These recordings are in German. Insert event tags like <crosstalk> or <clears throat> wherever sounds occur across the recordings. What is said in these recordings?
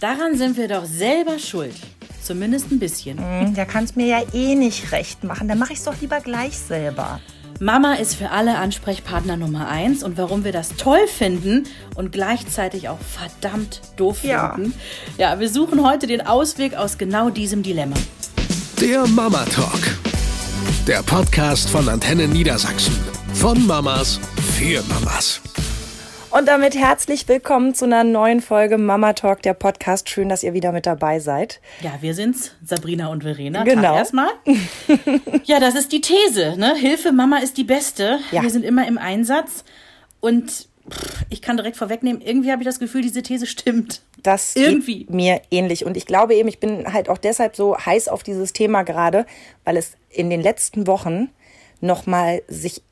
Daran sind wir doch selber schuld. Zumindest ein bisschen. Hm, Der kann es mir ja eh nicht recht machen. Dann mache ich es doch lieber gleich selber. Mama ist für alle Ansprechpartner Nummer eins und warum wir das toll finden und gleichzeitig auch verdammt doof Ja. finden. Ja, wir suchen heute den Ausweg aus genau diesem Dilemma. Der Mama Talk. Der Podcast von Antenne Niedersachsen. Von Mamas für Mamas. Und damit herzlich willkommen zu einer neuen Folge Mama Talk, der Podcast. Schön, dass ihr wieder mit dabei seid. Ja, wir sind's, Sabrina und Verena. Genau. Erstmal. <laughs> ja, das ist die These, ne? Hilfe, Mama ist die Beste. Ja. Wir sind immer im Einsatz und pff, ich kann direkt vorwegnehmen, irgendwie habe ich das Gefühl, diese These stimmt. Das Irgendwie. mir ähnlich. Und ich glaube eben, ich bin halt auch deshalb so heiß auf dieses Thema gerade, weil es in den letzten Wochen nochmal sich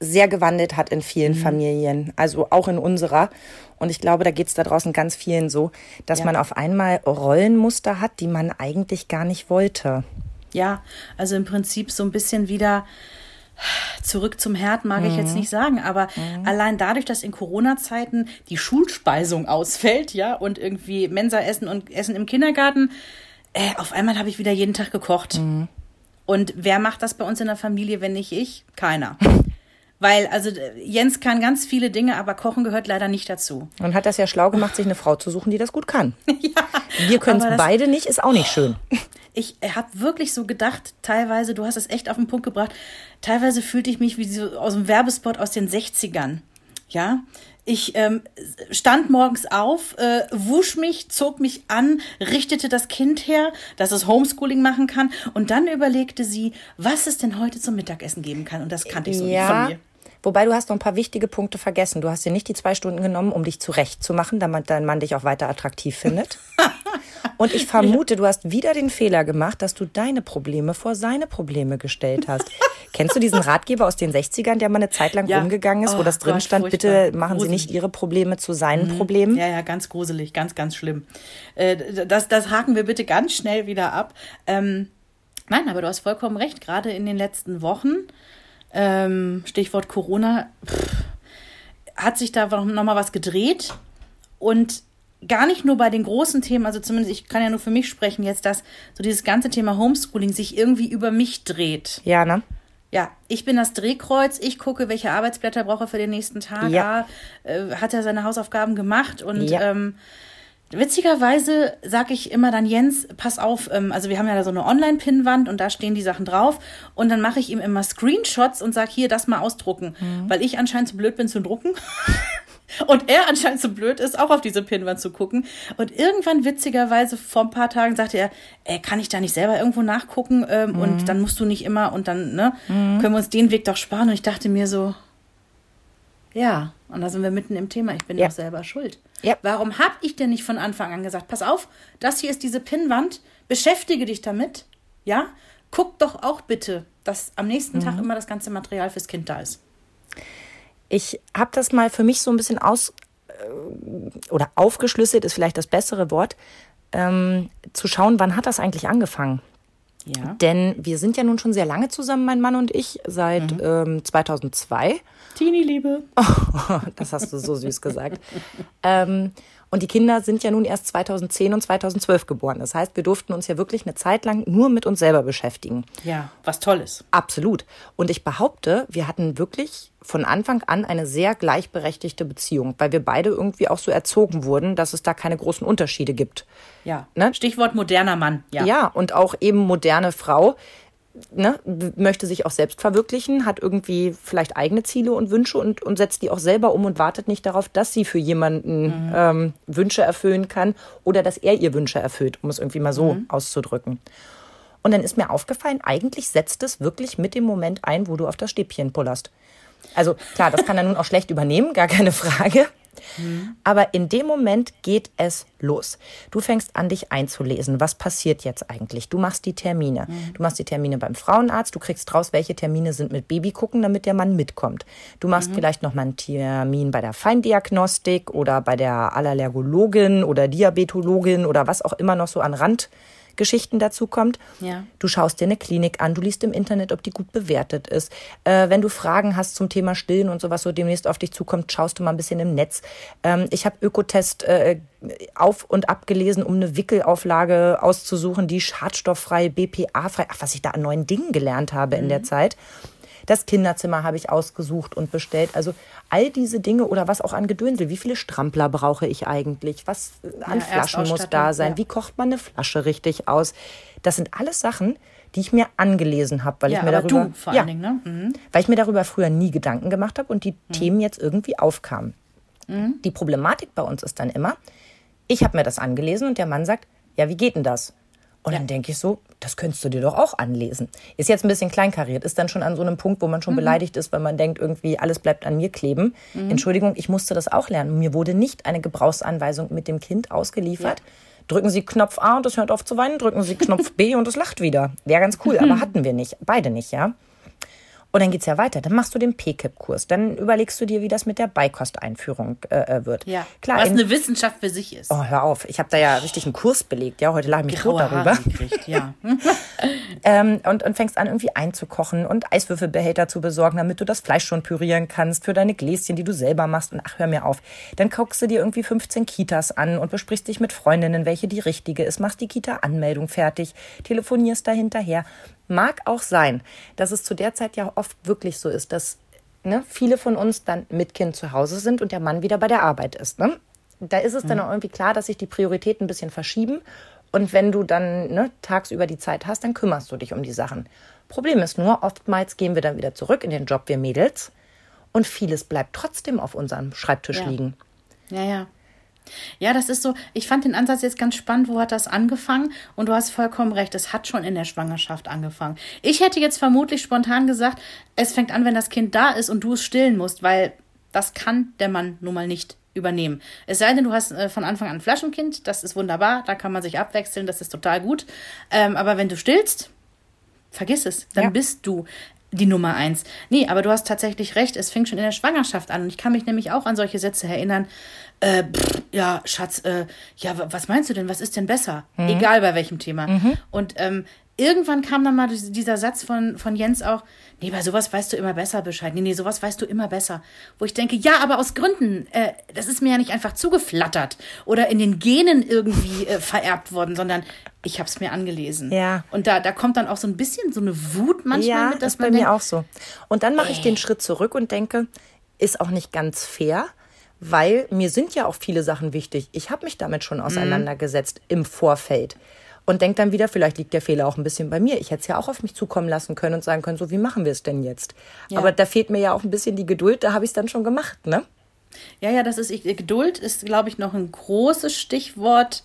sehr gewandelt hat in vielen Mhm. Familien, also auch in unserer. Und ich glaube, da geht es da draußen ganz vielen so, dass Ja. man auf einmal Rollenmuster hat, die man eigentlich gar nicht wollte. Ja, also im Prinzip so ein bisschen wieder zurück zum Herd, mag ich jetzt nicht sagen, aber allein dadurch, dass in Corona-Zeiten die Schulspeisung ausfällt, ja, und irgendwie Mensa essen und Essen im Kindergarten, äh, auf einmal habe ich wieder jeden Tag gekocht. Und wer macht das bei uns in der Familie, wenn nicht ich? Keiner. <laughs> Weil, also Jens kann ganz viele Dinge, aber Kochen gehört leider nicht dazu. Und hat das ja schlau gemacht, sich eine Frau zu suchen, die das gut kann. <laughs> Wir können es beide nicht, ist auch nicht schön. <laughs> ich habe wirklich so gedacht, teilweise, du hast es echt auf den Punkt gebracht, teilweise fühlte ich mich wie so aus einem Werbespot aus den 60ern. Ja, ich ähm, stand morgens auf, äh, wusch mich, zog mich an, richtete das Kind her, dass es Homeschooling machen kann und dann überlegte sie, was es denn heute zum Mittagessen geben kann und das kannte ich so nicht von mir. Wobei du hast noch ein paar wichtige Punkte vergessen. Du hast dir nicht die zwei Stunden genommen, um dich zurechtzumachen, damit dein Mann dich auch weiter attraktiv findet. <laughs> Und ich vermute, du hast wieder den Fehler gemacht, dass du deine Probleme vor seine Probleme gestellt hast. <laughs> Kennst du diesen Ratgeber aus den 60ern, der mal eine Zeit lang Ja. rumgegangen ist, wo Oh das drin Gott, stand, furchtbar. bitte machen Sie nicht. Ihre Probleme zu seinen Problemen? Ja, ja, ganz gruselig, ganz, ganz schlimm. Äh, das, das haken wir bitte ganz schnell wieder ab. Ähm, nein, aber du hast vollkommen recht. Gerade in den letzten Wochen, ähm, Stichwort Corona, pff, hat sich da nochmal was gedreht. Und gar nicht nur bei den großen Themen, also zumindest ich kann ja nur für mich sprechen jetzt, dass so dieses ganze Thema Homeschooling sich irgendwie über mich dreht. Ja, ne? Ja, ich bin das Drehkreuz. Ich gucke, welche Arbeitsblätter braucht er für den nächsten Tag. Ja. Ah, äh, hat er seine Hausaufgaben gemacht? Und Ja. ähm, witzigerweise sage ich immer dann, Jens, pass auf, ähm, also wir haben ja da so eine Online-Pinnwand und da stehen die Sachen drauf. Und dann mache ich ihm immer Screenshots und sage, hier, das mal ausdrucken. Mhm. Weil ich anscheinend zu blöd bin zu drucken. <laughs> Und er anscheinend so blöd ist, auch auf diese Pinnwand zu gucken. Und irgendwann, witzigerweise, vor ein paar Tagen sagte er, ey, kann ich da nicht selber irgendwo nachgucken? Ähm, Mhm. Und dann musst du nicht immer, und dann, ne, können wir uns den Weg doch sparen. Und ich dachte mir so, ja, und da sind wir mitten im Thema. Ich bin Ja. doch selber schuld. Ja. Warum habe ich denn nicht von Anfang an gesagt, pass auf, das hier ist diese Pinnwand, beschäftige dich damit, ja? Guck doch auch bitte, dass am nächsten Mhm. Tag immer das ganze Material fürs Kind da ist. Ich habe das mal für mich so ein bisschen aus äh, oder aufgeschlüsselt ist vielleicht das bessere Wort, ähm, zu schauen, wann hat das eigentlich angefangen? Ja. Denn wir sind ja nun schon sehr lange zusammen, mein Mann und ich, seit Mhm. ähm, 2002. Teenie-Liebe. <laughs> Das hast du so süß gesagt. ähm, und die Kinder sind ja nun erst 2010 und 2012 geboren. Das heißt, wir durften uns ja wirklich eine Zeit lang nur mit uns selber beschäftigen. Ja, was Tolles. Absolut. Und ich behaupte, wir hatten wirklich von Anfang an eine sehr gleichberechtigte Beziehung, weil wir beide irgendwie auch so erzogen wurden, dass es da keine großen Unterschiede gibt. Ja. Ne? Stichwort moderner Mann. Ja. Ja, und auch eben moderne Frau ne, möchte sich auch selbst verwirklichen, hat irgendwie vielleicht eigene Ziele und Wünsche und, und setzt die auch selber um und wartet nicht darauf, dass sie für jemanden ähm, Wünsche erfüllen kann oder dass er ihr Wünsche erfüllt, um es irgendwie mal so auszudrücken. Und dann ist mir aufgefallen, eigentlich setzt es wirklich mit dem Moment ein, wo du auf das Stäbchen pullerst. Also klar, das kann er nun auch schlecht übernehmen, gar keine Frage. Aber in dem Moment geht es los. Du fängst an, dich einzulesen. Was passiert jetzt eigentlich? Du machst die Termine. Du machst die Termine beim Frauenarzt. Du kriegst raus, welche Termine sind mit Baby gucken, damit der Mann mitkommt. Du machst vielleicht noch mal einen Termin bei der Feindiagnostik oder bei der Allergologin oder Diabetologin oder was auch immer noch so an Geschichten dazu kommt. Ja. Du schaust dir eine Klinik an, du liest im Internet, ob die gut bewertet ist. Äh, wenn du Fragen hast zum Thema Stillen und sowas, so demnächst auf dich zukommt, schaust du mal ein bisschen im Netz. Ähm, ich habe Ökotest äh, auf und abgelesen, um eine Wickelauflage auszusuchen, die schadstofffrei, BPA-frei, ach, was ich da an neuen Dingen gelernt habe in der Zeit. Das Kinderzimmer habe ich ausgesucht und bestellt. Also all diese Dinge oder was auch an Gedönsel. Wie viele Strampler brauche ich eigentlich? Was an Ja, Flaschen muss da sein? ja. Wie kocht man eine Flasche richtig aus? Das sind alles Sachen, die ich mir angelesen habe, weil Ja, ich mir darüber du vor ja, allen Dingen, ne? Mhm. weil ich mir darüber früher nie Gedanken gemacht habe und die Themen jetzt irgendwie aufkamen. Mhm. Die Problematik bei uns ist dann immer, ich habe mir das angelesen und der Mann sagt, ja, wie geht denn das? Und dann denke ich so, das könntest du dir doch auch anlesen. Ist jetzt ein bisschen kleinkariert, ist dann schon an so einem Punkt, wo man Mhm. schon beleidigt ist, weil man denkt, irgendwie alles bleibt an mir kleben. Entschuldigung, ich musste das auch lernen. Mir wurde nicht eine Gebrauchsanweisung mit dem Kind ausgeliefert. Drücken Sie Knopf A und es hört auf zu weinen, drücken Sie Knopf B und es lacht wieder. Wäre ganz cool, <laughs> aber hatten wir nicht. Beide nicht, ja. Und dann geht's ja weiter. Dann machst du den PKIP-Kurs. Dann überlegst du dir, wie das mit der Beikosteinführung äh, äh, wird. Ja, klar. was in- eine Wissenschaft für sich ist. oh, hör auf. Ich habe da ja richtig einen Kurs belegt. Ja, heute lag ich mich tot darüber. Gekriegt, ja. <laughs> Ähm, und, und fängst an, irgendwie einzukochen und Eiswürfelbehälter zu besorgen, damit du das Fleisch schon pürieren kannst für deine Gläschen, die du selber machst. Und ach, hör mir auf. Dann guckst du dir irgendwie 15 Kitas an und besprichst dich mit Freundinnen, welche die richtige ist, machst die Kita-Anmeldung fertig, telefonierst da hinterher. Mag auch sein, dass es zu der Zeit ja oft wirklich so ist, dass ne, viele von uns dann mit Kind zu Hause sind und der Mann wieder bei der Arbeit ist. Ne? Da ist es dann auch irgendwie klar, dass sich die Prioritäten ein bisschen verschieben. Und wenn du dann ne, tagsüber die Zeit hast, dann kümmerst du dich um die Sachen. Problem ist nur, oftmals gehen wir dann wieder zurück in den Job, wir Mädels. Und vieles bleibt trotzdem auf unserem Schreibtisch Ja. liegen. Ja, ja. Ja, das ist so, ich fand den Ansatz jetzt ganz spannend, wo hat das angefangen? Und du hast vollkommen recht, es hat schon in der Schwangerschaft angefangen. Ich hätte jetzt vermutlich spontan gesagt, es fängt an, wenn das Kind da ist und du es stillen musst, weil das kann der Mann nun mal nicht übernehmen. Es sei denn, du hast äh, von Anfang an ein Flaschenkind, das ist wunderbar, da kann man sich abwechseln, das ist total gut. Ähm, aber wenn du stillst, vergiss es, dann Ja. bist du die Nummer eins. Nee, aber du hast tatsächlich recht, es fängt schon in der Schwangerschaft an. Und ich kann mich nämlich auch an solche Sätze erinnern. Äh, pff, ja, Schatz, äh, ja, wa- was meinst du denn? Was ist denn besser? Egal bei welchem Thema. Und ähm, irgendwann kam dann mal dies- dieser Satz von, von Jens auch, nee, bei sowas weißt du immer besser Bescheid. Nee, nee, sowas weißt du immer besser. Wo ich denke, ja, aber aus Gründen, äh, das ist mir ja nicht einfach zugeflattert oder in den Genen irgendwie äh, vererbt worden, sondern ich habe es mir angelesen. Ja. Und da, da kommt dann auch so ein bisschen so eine Wut manchmal ja, mit, dass ist bei man mir denkt, auch so. Und dann mache ich den Schritt zurück und denke, ist auch nicht ganz fair, weil mir sind ja auch viele Sachen wichtig. Ich habe mich damit Mhm. schon auseinandergesetzt im Vorfeld. Und denke dann wieder, vielleicht liegt der Fehler auch ein bisschen bei mir. Ich hätte es ja auch auf mich zukommen lassen können und sagen können, so wie machen wir es denn jetzt? Ja. Aber da fehlt mir ja auch ein bisschen die Geduld, da habe ich es dann schon gemacht, ne? Ja, ja, das ist, ich, Geduld ist, glaube ich, noch ein großes Stichwort.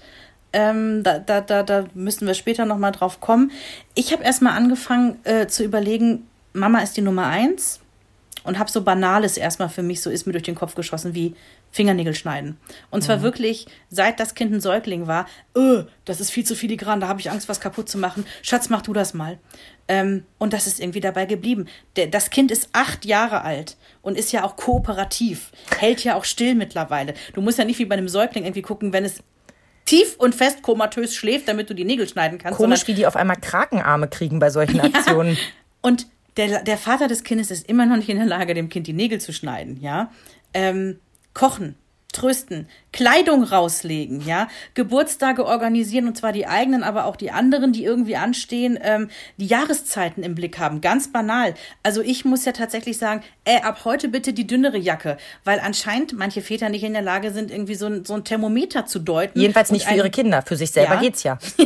Ähm, da, da, da, da müssen wir später nochmal drauf kommen. Ich habe erstmal angefangen äh, zu überlegen, Mama ist die Nummer eins und habe so Banales erstmal für mich, so ist mir durch den Kopf geschossen, wie Fingernägel schneiden. Und zwar wirklich, seit das Kind ein Säugling war, öh, das ist viel zu filigran, da habe ich Angst, was kaputt zu machen. Schatz, mach du das mal. Ähm, und das ist irgendwie dabei geblieben. Der, das Kind ist acht Jahre alt und ist ja auch kooperativ, hält ja auch still mittlerweile. Du musst ja nicht wie bei einem Säugling irgendwie gucken, wenn es tief und fest komatös schläft, damit du die Nägel schneiden kannst. Komisch, wie die auf einmal Krakenarme kriegen bei solchen <laughs> Aktionen. und der, der Vater des Kindes ist immer noch nicht in der Lage, dem Kind die Nägel zu schneiden, ja. Ähm, kochen, trösten, Kleidung rauslegen, ja, Geburtstage organisieren und zwar die eigenen, aber auch die anderen, die irgendwie anstehen, ähm, die Jahreszeiten im Blick haben, ganz banal. Also ich muss ja tatsächlich sagen, äh, ab heute bitte die dünnere Jacke, weil anscheinend manche Väter nicht in der Lage sind, irgendwie so ein, so ein Thermometer zu deuten. Jedenfalls nicht für ein- ihre Kinder. Für sich selber Ja. geht's ja. <laughs> ja,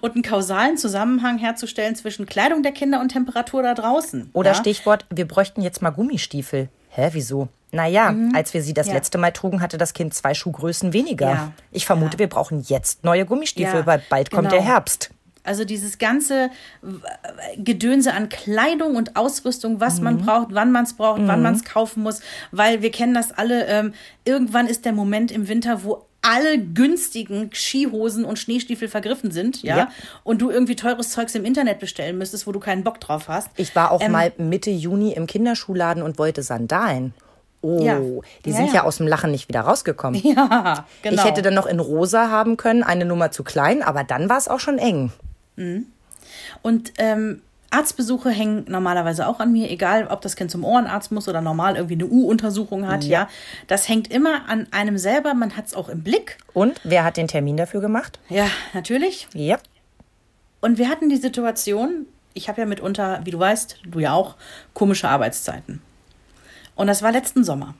und einen kausalen Zusammenhang herzustellen zwischen Kleidung der Kinder und Temperatur da draußen. Oder ja? Stichwort, wir bräuchten jetzt mal Gummistiefel. Hä, wieso? Naja, als wir sie das Mhm. Ja. letzte Mal trugen, hatte das Kind zwei Schuhgrößen weniger. Ja. Ich vermute, Ja. wir brauchen jetzt neue Gummistiefel, weil bald kommt genau. der Herbst. Also dieses ganze äh, Gedönse an Kleidung und Ausrüstung, was man Mhm. braucht, wann man es braucht, wann man es kaufen muss, weil wir kennen das alle. Ähm, irgendwann ist der Moment im Winter, wo alle günstigen Skihosen und Schneestiefel vergriffen sind, ja? Ja. und du irgendwie teures Zeugs im Internet bestellen müsstest, wo du keinen Bock drauf hast. Ich war auch Ähm, mal Mitte Juni im Kinderschuhladen und wollte Sandalen. Oh, Ja. die Ja, sind ja. ja. aus dem Lachen nicht wieder rausgekommen. <laughs> Ja, genau. Ich hätte dann noch in rosa haben können, eine Nummer zu klein, aber dann war es auch schon eng. Und ähm, Arztbesuche hängen normalerweise auch an mir, egal ob das Kind zum Ohrenarzt muss oder normal irgendwie eine U-Untersuchung hat, ja. Das hängt immer an einem selber, man hat es auch im Blick. Und wer hat den Termin dafür gemacht? Ja, natürlich. Ja. Und wir hatten die Situation, ich habe ja mitunter, wie du weißt, du ja auch, komische Arbeitszeiten. Und das war letzten Sommer.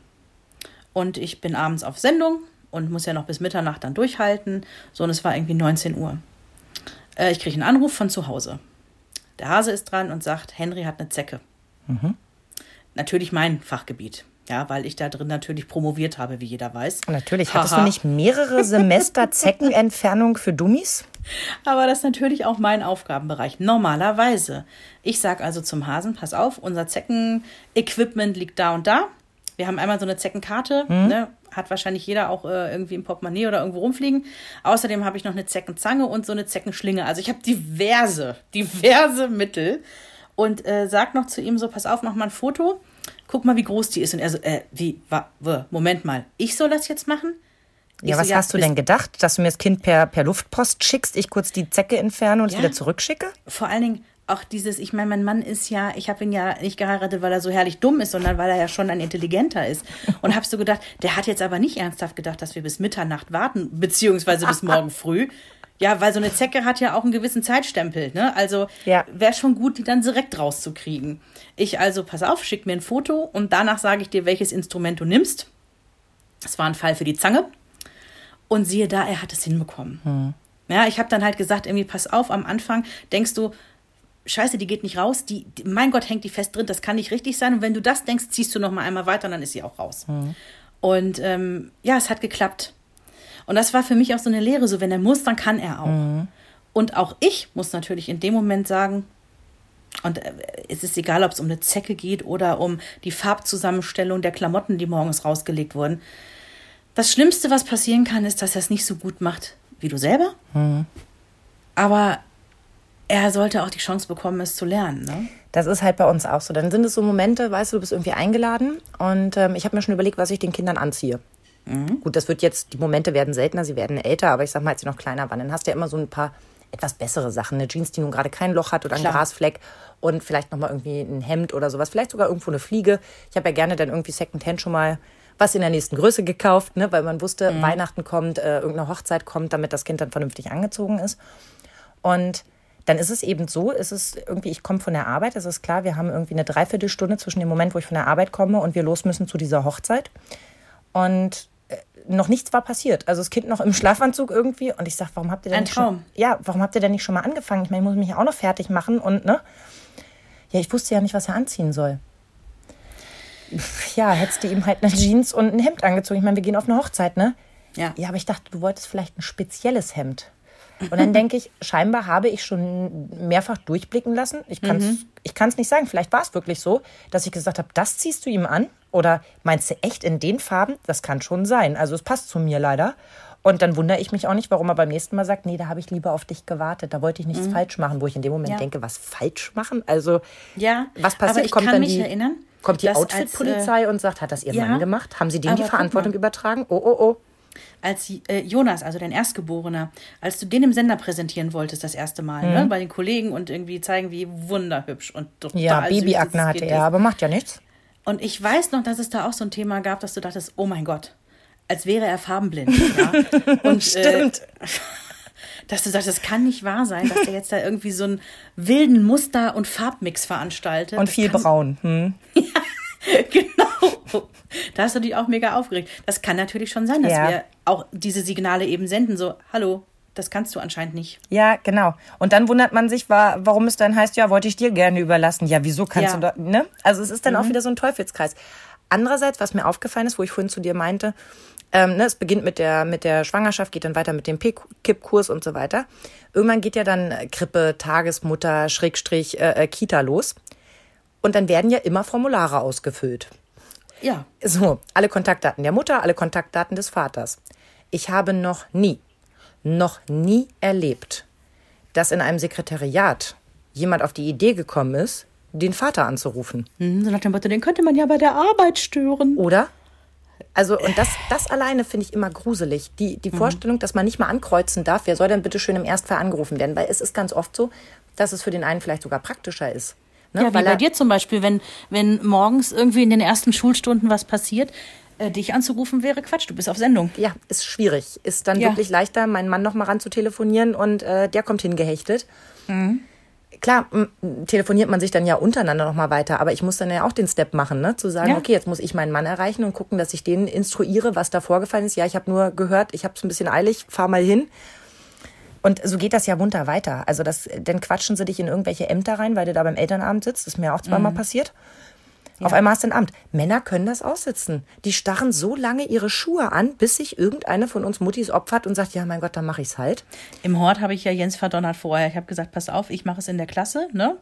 Und ich bin abends auf Sendung und muss ja noch bis Mitternacht dann durchhalten. So, und es war irgendwie 19 Uhr. Äh, ich kriege einen Anruf von zu Hause. Der Hase ist dran und sagt, Henry hat eine Zecke. Natürlich mein Fachgebiet. Ja, weil ich da drin natürlich promoviert habe, wie jeder weiß. Natürlich. Hattest du nicht mehrere Semester Zeckenentfernung <laughs> für Dummies? Aber das ist natürlich auch mein Aufgabenbereich. Normalerweise. Ich sage also zum Hasen, pass auf, unser Zecken-Equipment liegt da und da. Wir haben einmal so eine Zeckenkarte, ne? hat wahrscheinlich jeder auch äh, irgendwie im Portemonnaie oder irgendwo rumfliegen. Außerdem habe ich noch eine Zeckenzange und so eine Zeckenschlinge. Also ich habe diverse, diverse Mittel. Und äh, sag noch zu ihm so, pass auf, mach mal ein Foto. Guck mal, wie groß die ist. Und er so, äh, wie, wa, wa, Moment mal, ich soll das jetzt machen? Ich Ja, so, was hast du denn gedacht? Dass du mir das Kind per, per Luftpost schickst, ich kurz die Zecke entferne und es Ja. wieder zurückschicke? vor allen Dingen auch dieses, ich meine, mein Mann ist ja, ich habe ihn ja nicht geheiratet, weil er so herrlich dumm ist, sondern weil er ja schon ein intelligenter ist. <laughs> Und habe so gedacht, der hat jetzt aber nicht ernsthaft gedacht, dass wir bis Mitternacht warten, beziehungsweise bis morgen <laughs> früh. Ja, weil so eine Zecke hat ja auch einen gewissen Zeitstempel, ne? Also Ja. wäre schon gut, die dann direkt rauszukriegen. Ich also, pass auf, schick mir ein Foto und danach sage ich dir, welches Instrument du nimmst. Das war ein Fall für die Zange. Und siehe da, er hat es hinbekommen. Ja, ich habe dann halt gesagt, irgendwie, pass auf, am Anfang denkst du, Scheiße, die geht nicht raus, die, die, mein Gott, hängt die fest drin, das kann nicht richtig sein. Und wenn du das denkst, ziehst du noch mal einmal weiter und dann ist sie auch raus. Und ähm, ja, es hat geklappt. Und das war für mich auch so eine Lehre, so wenn er muss, dann kann er auch. Und auch ich muss natürlich in dem Moment sagen, und äh, es ist egal, ob es um eine Zecke geht oder um die Farbzusammenstellung der Klamotten, die morgens rausgelegt wurden. Das Schlimmste, was passieren kann, ist, dass er es nicht so gut macht wie du selber. Aber er sollte auch die Chance bekommen, es zu lernen. Ne? Das ist halt bei uns auch so. Dann sind es so Momente, weißt du, du bist irgendwie eingeladen und ähm, ich habe mir schon überlegt, was ich den Kindern anziehe. Gut, das wird jetzt, die Momente werden seltener, sie werden älter, aber ich sag mal, als sie noch kleiner waren, dann hast du ja immer so ein paar etwas bessere Sachen. Eine Jeans, die nun gerade kein Loch hat oder Klar. Grasfleck und vielleicht nochmal irgendwie ein Hemd oder sowas. Vielleicht sogar irgendwo eine Fliege. Ich habe ja gerne dann irgendwie Secondhand schon mal was in der nächsten Größe gekauft, ne, weil man wusste, Weihnachten kommt, äh, irgendeine Hochzeit kommt, damit das Kind dann vernünftig angezogen ist. Und dann ist es eben so, ist es irgendwie, ich komme von der Arbeit, es ist klar, wir haben irgendwie eine Dreiviertelstunde zwischen dem Moment, wo ich von der Arbeit komme und wir los müssen zu dieser Hochzeit. Und äh, noch nichts war passiert. Also das Kind noch im Schlafanzug irgendwie. Und ich sage, warum habt ihr denn Ein nicht schon, Traum. ja, warum habt ihr denn nicht schon mal angefangen? Ich meine, ich muss mich ja auch noch fertig machen und ne? Ja, ich wusste ja nicht, was er anziehen soll. Ja, hättest du ihm halt eine Jeans und ein Hemd angezogen. Ich meine, wir gehen auf eine Hochzeit, ne? Ja. Ja, aber ich dachte, du wolltest vielleicht ein spezielles Hemd. Und dann denke ich, scheinbar habe ich schon mehrfach durchblicken lassen. Ich kann es ich kann's nicht sagen. Vielleicht war es wirklich so, dass ich gesagt habe, das ziehst du ihm an? Oder meinst du echt in den Farben? Das kann schon sein. Also es passt zu mir leider. Und dann wundere ich mich auch nicht, warum er beim nächsten Mal sagt, nee, da habe ich lieber auf dich gewartet. Da wollte ich nichts falsch machen, wo ich in dem Moment Ja. denke, was falsch machen? Also Ja, was passiert? aber ich kommt kann dann mich die, erinnern, kommt die Outfit-Polizei und sagt, hat das ihr ja, Mann gemacht? Haben sie dem die Verantwortung übertragen? Oh, oh, oh. als äh, Jonas, also dein Erstgeborener, als du den im Sender präsentieren wolltest das erste Mal, Mhm. ne, bei den Kollegen und irgendwie zeigen, wie wunderhübsch und total Ja, Babyakne hatte er, aber macht ja nichts. Und ich weiß noch, dass es da auch so ein Thema gab, dass du dachtest, oh mein Gott, als wäre er farbenblind. Ja? <laughs> Und, Stimmt. Äh, <laughs> dass du sagst, das kann nicht wahr sein, dass der jetzt da irgendwie so einen wilden Muster- und Farbmix veranstaltet. Und Das viel kann, braun. Hm. <laughs> Genau. Da hast du dich auch mega aufgeregt. Das kann natürlich schon sein, dass Ja. wir auch diese Signale eben senden, so, hallo, das kannst du anscheinend nicht. Ja, genau. Und dann wundert man sich, wa- warum es dann heißt, ja, wollte ich dir gerne überlassen. Ja, wieso kannst Ja. du da, ne? Also es ist dann auch wieder so ein Teufelskreis. Andererseits, was mir aufgefallen ist, wo ich vorhin zu dir meinte, ähm, ne, es beginnt mit der, mit der Schwangerschaft, geht dann weiter mit dem Kippkurs und so weiter. Irgendwann geht ja dann Krippe, Tagesmutter, Schrägstrich, äh, äh, Kita los. Und dann werden ja immer Formulare ausgefüllt. Ja. So, alle Kontaktdaten der Mutter, alle Kontaktdaten des Vaters. Ich habe noch nie, noch nie erlebt, dass in einem Sekretariat jemand auf die Idee gekommen ist, den Vater anzurufen. Hm, so nach dem Motto, den könnte man ja bei der Arbeit stören. Oder? Also, und das, das alleine finde ich immer gruselig. Die, die Vorstellung, dass man nicht mal ankreuzen darf, wer soll denn bitte schön im Erstfall angerufen werden? Weil es ist ganz oft so, dass es für den einen vielleicht sogar praktischer ist. Ne? Ja, wie Weil bei dir zum Beispiel, wenn, wenn morgens irgendwie in den ersten Schulstunden was passiert, äh, dich anzurufen wäre Quatsch, du bist auf Sendung. Ja, ist schwierig. Ist dann Ja. wirklich leichter, meinen Mann noch mal ran zu telefonieren und äh, der kommt hingehechtet. Klar, telefoniert man sich dann ja untereinander noch mal weiter, aber ich muss dann ja auch den Step machen, ne? zu sagen, Ja. okay, jetzt muss ich meinen Mann erreichen und gucken, dass ich den instruiere, was da vorgefallen ist. Ja, ich habe nur gehört, ich habe es ein bisschen eilig, fahr mal hin. Und so geht das ja munter weiter. Also das, dann quatschen sie dich in irgendwelche Ämter rein, weil du da beim Elternabend sitzt. Das ist mir auch zweimal passiert. Auf einmal hast du ein Amt. Männer können das aussitzen. Die starren so lange ihre Schuhe an, bis sich irgendeine von uns Muttis opfert und sagt, ja, mein Gott, dann mache ich's halt. Im Hort habe ich ja Jens verdonnert vorher. Ich habe gesagt, pass auf, ich mache es in der Klasse. Ne?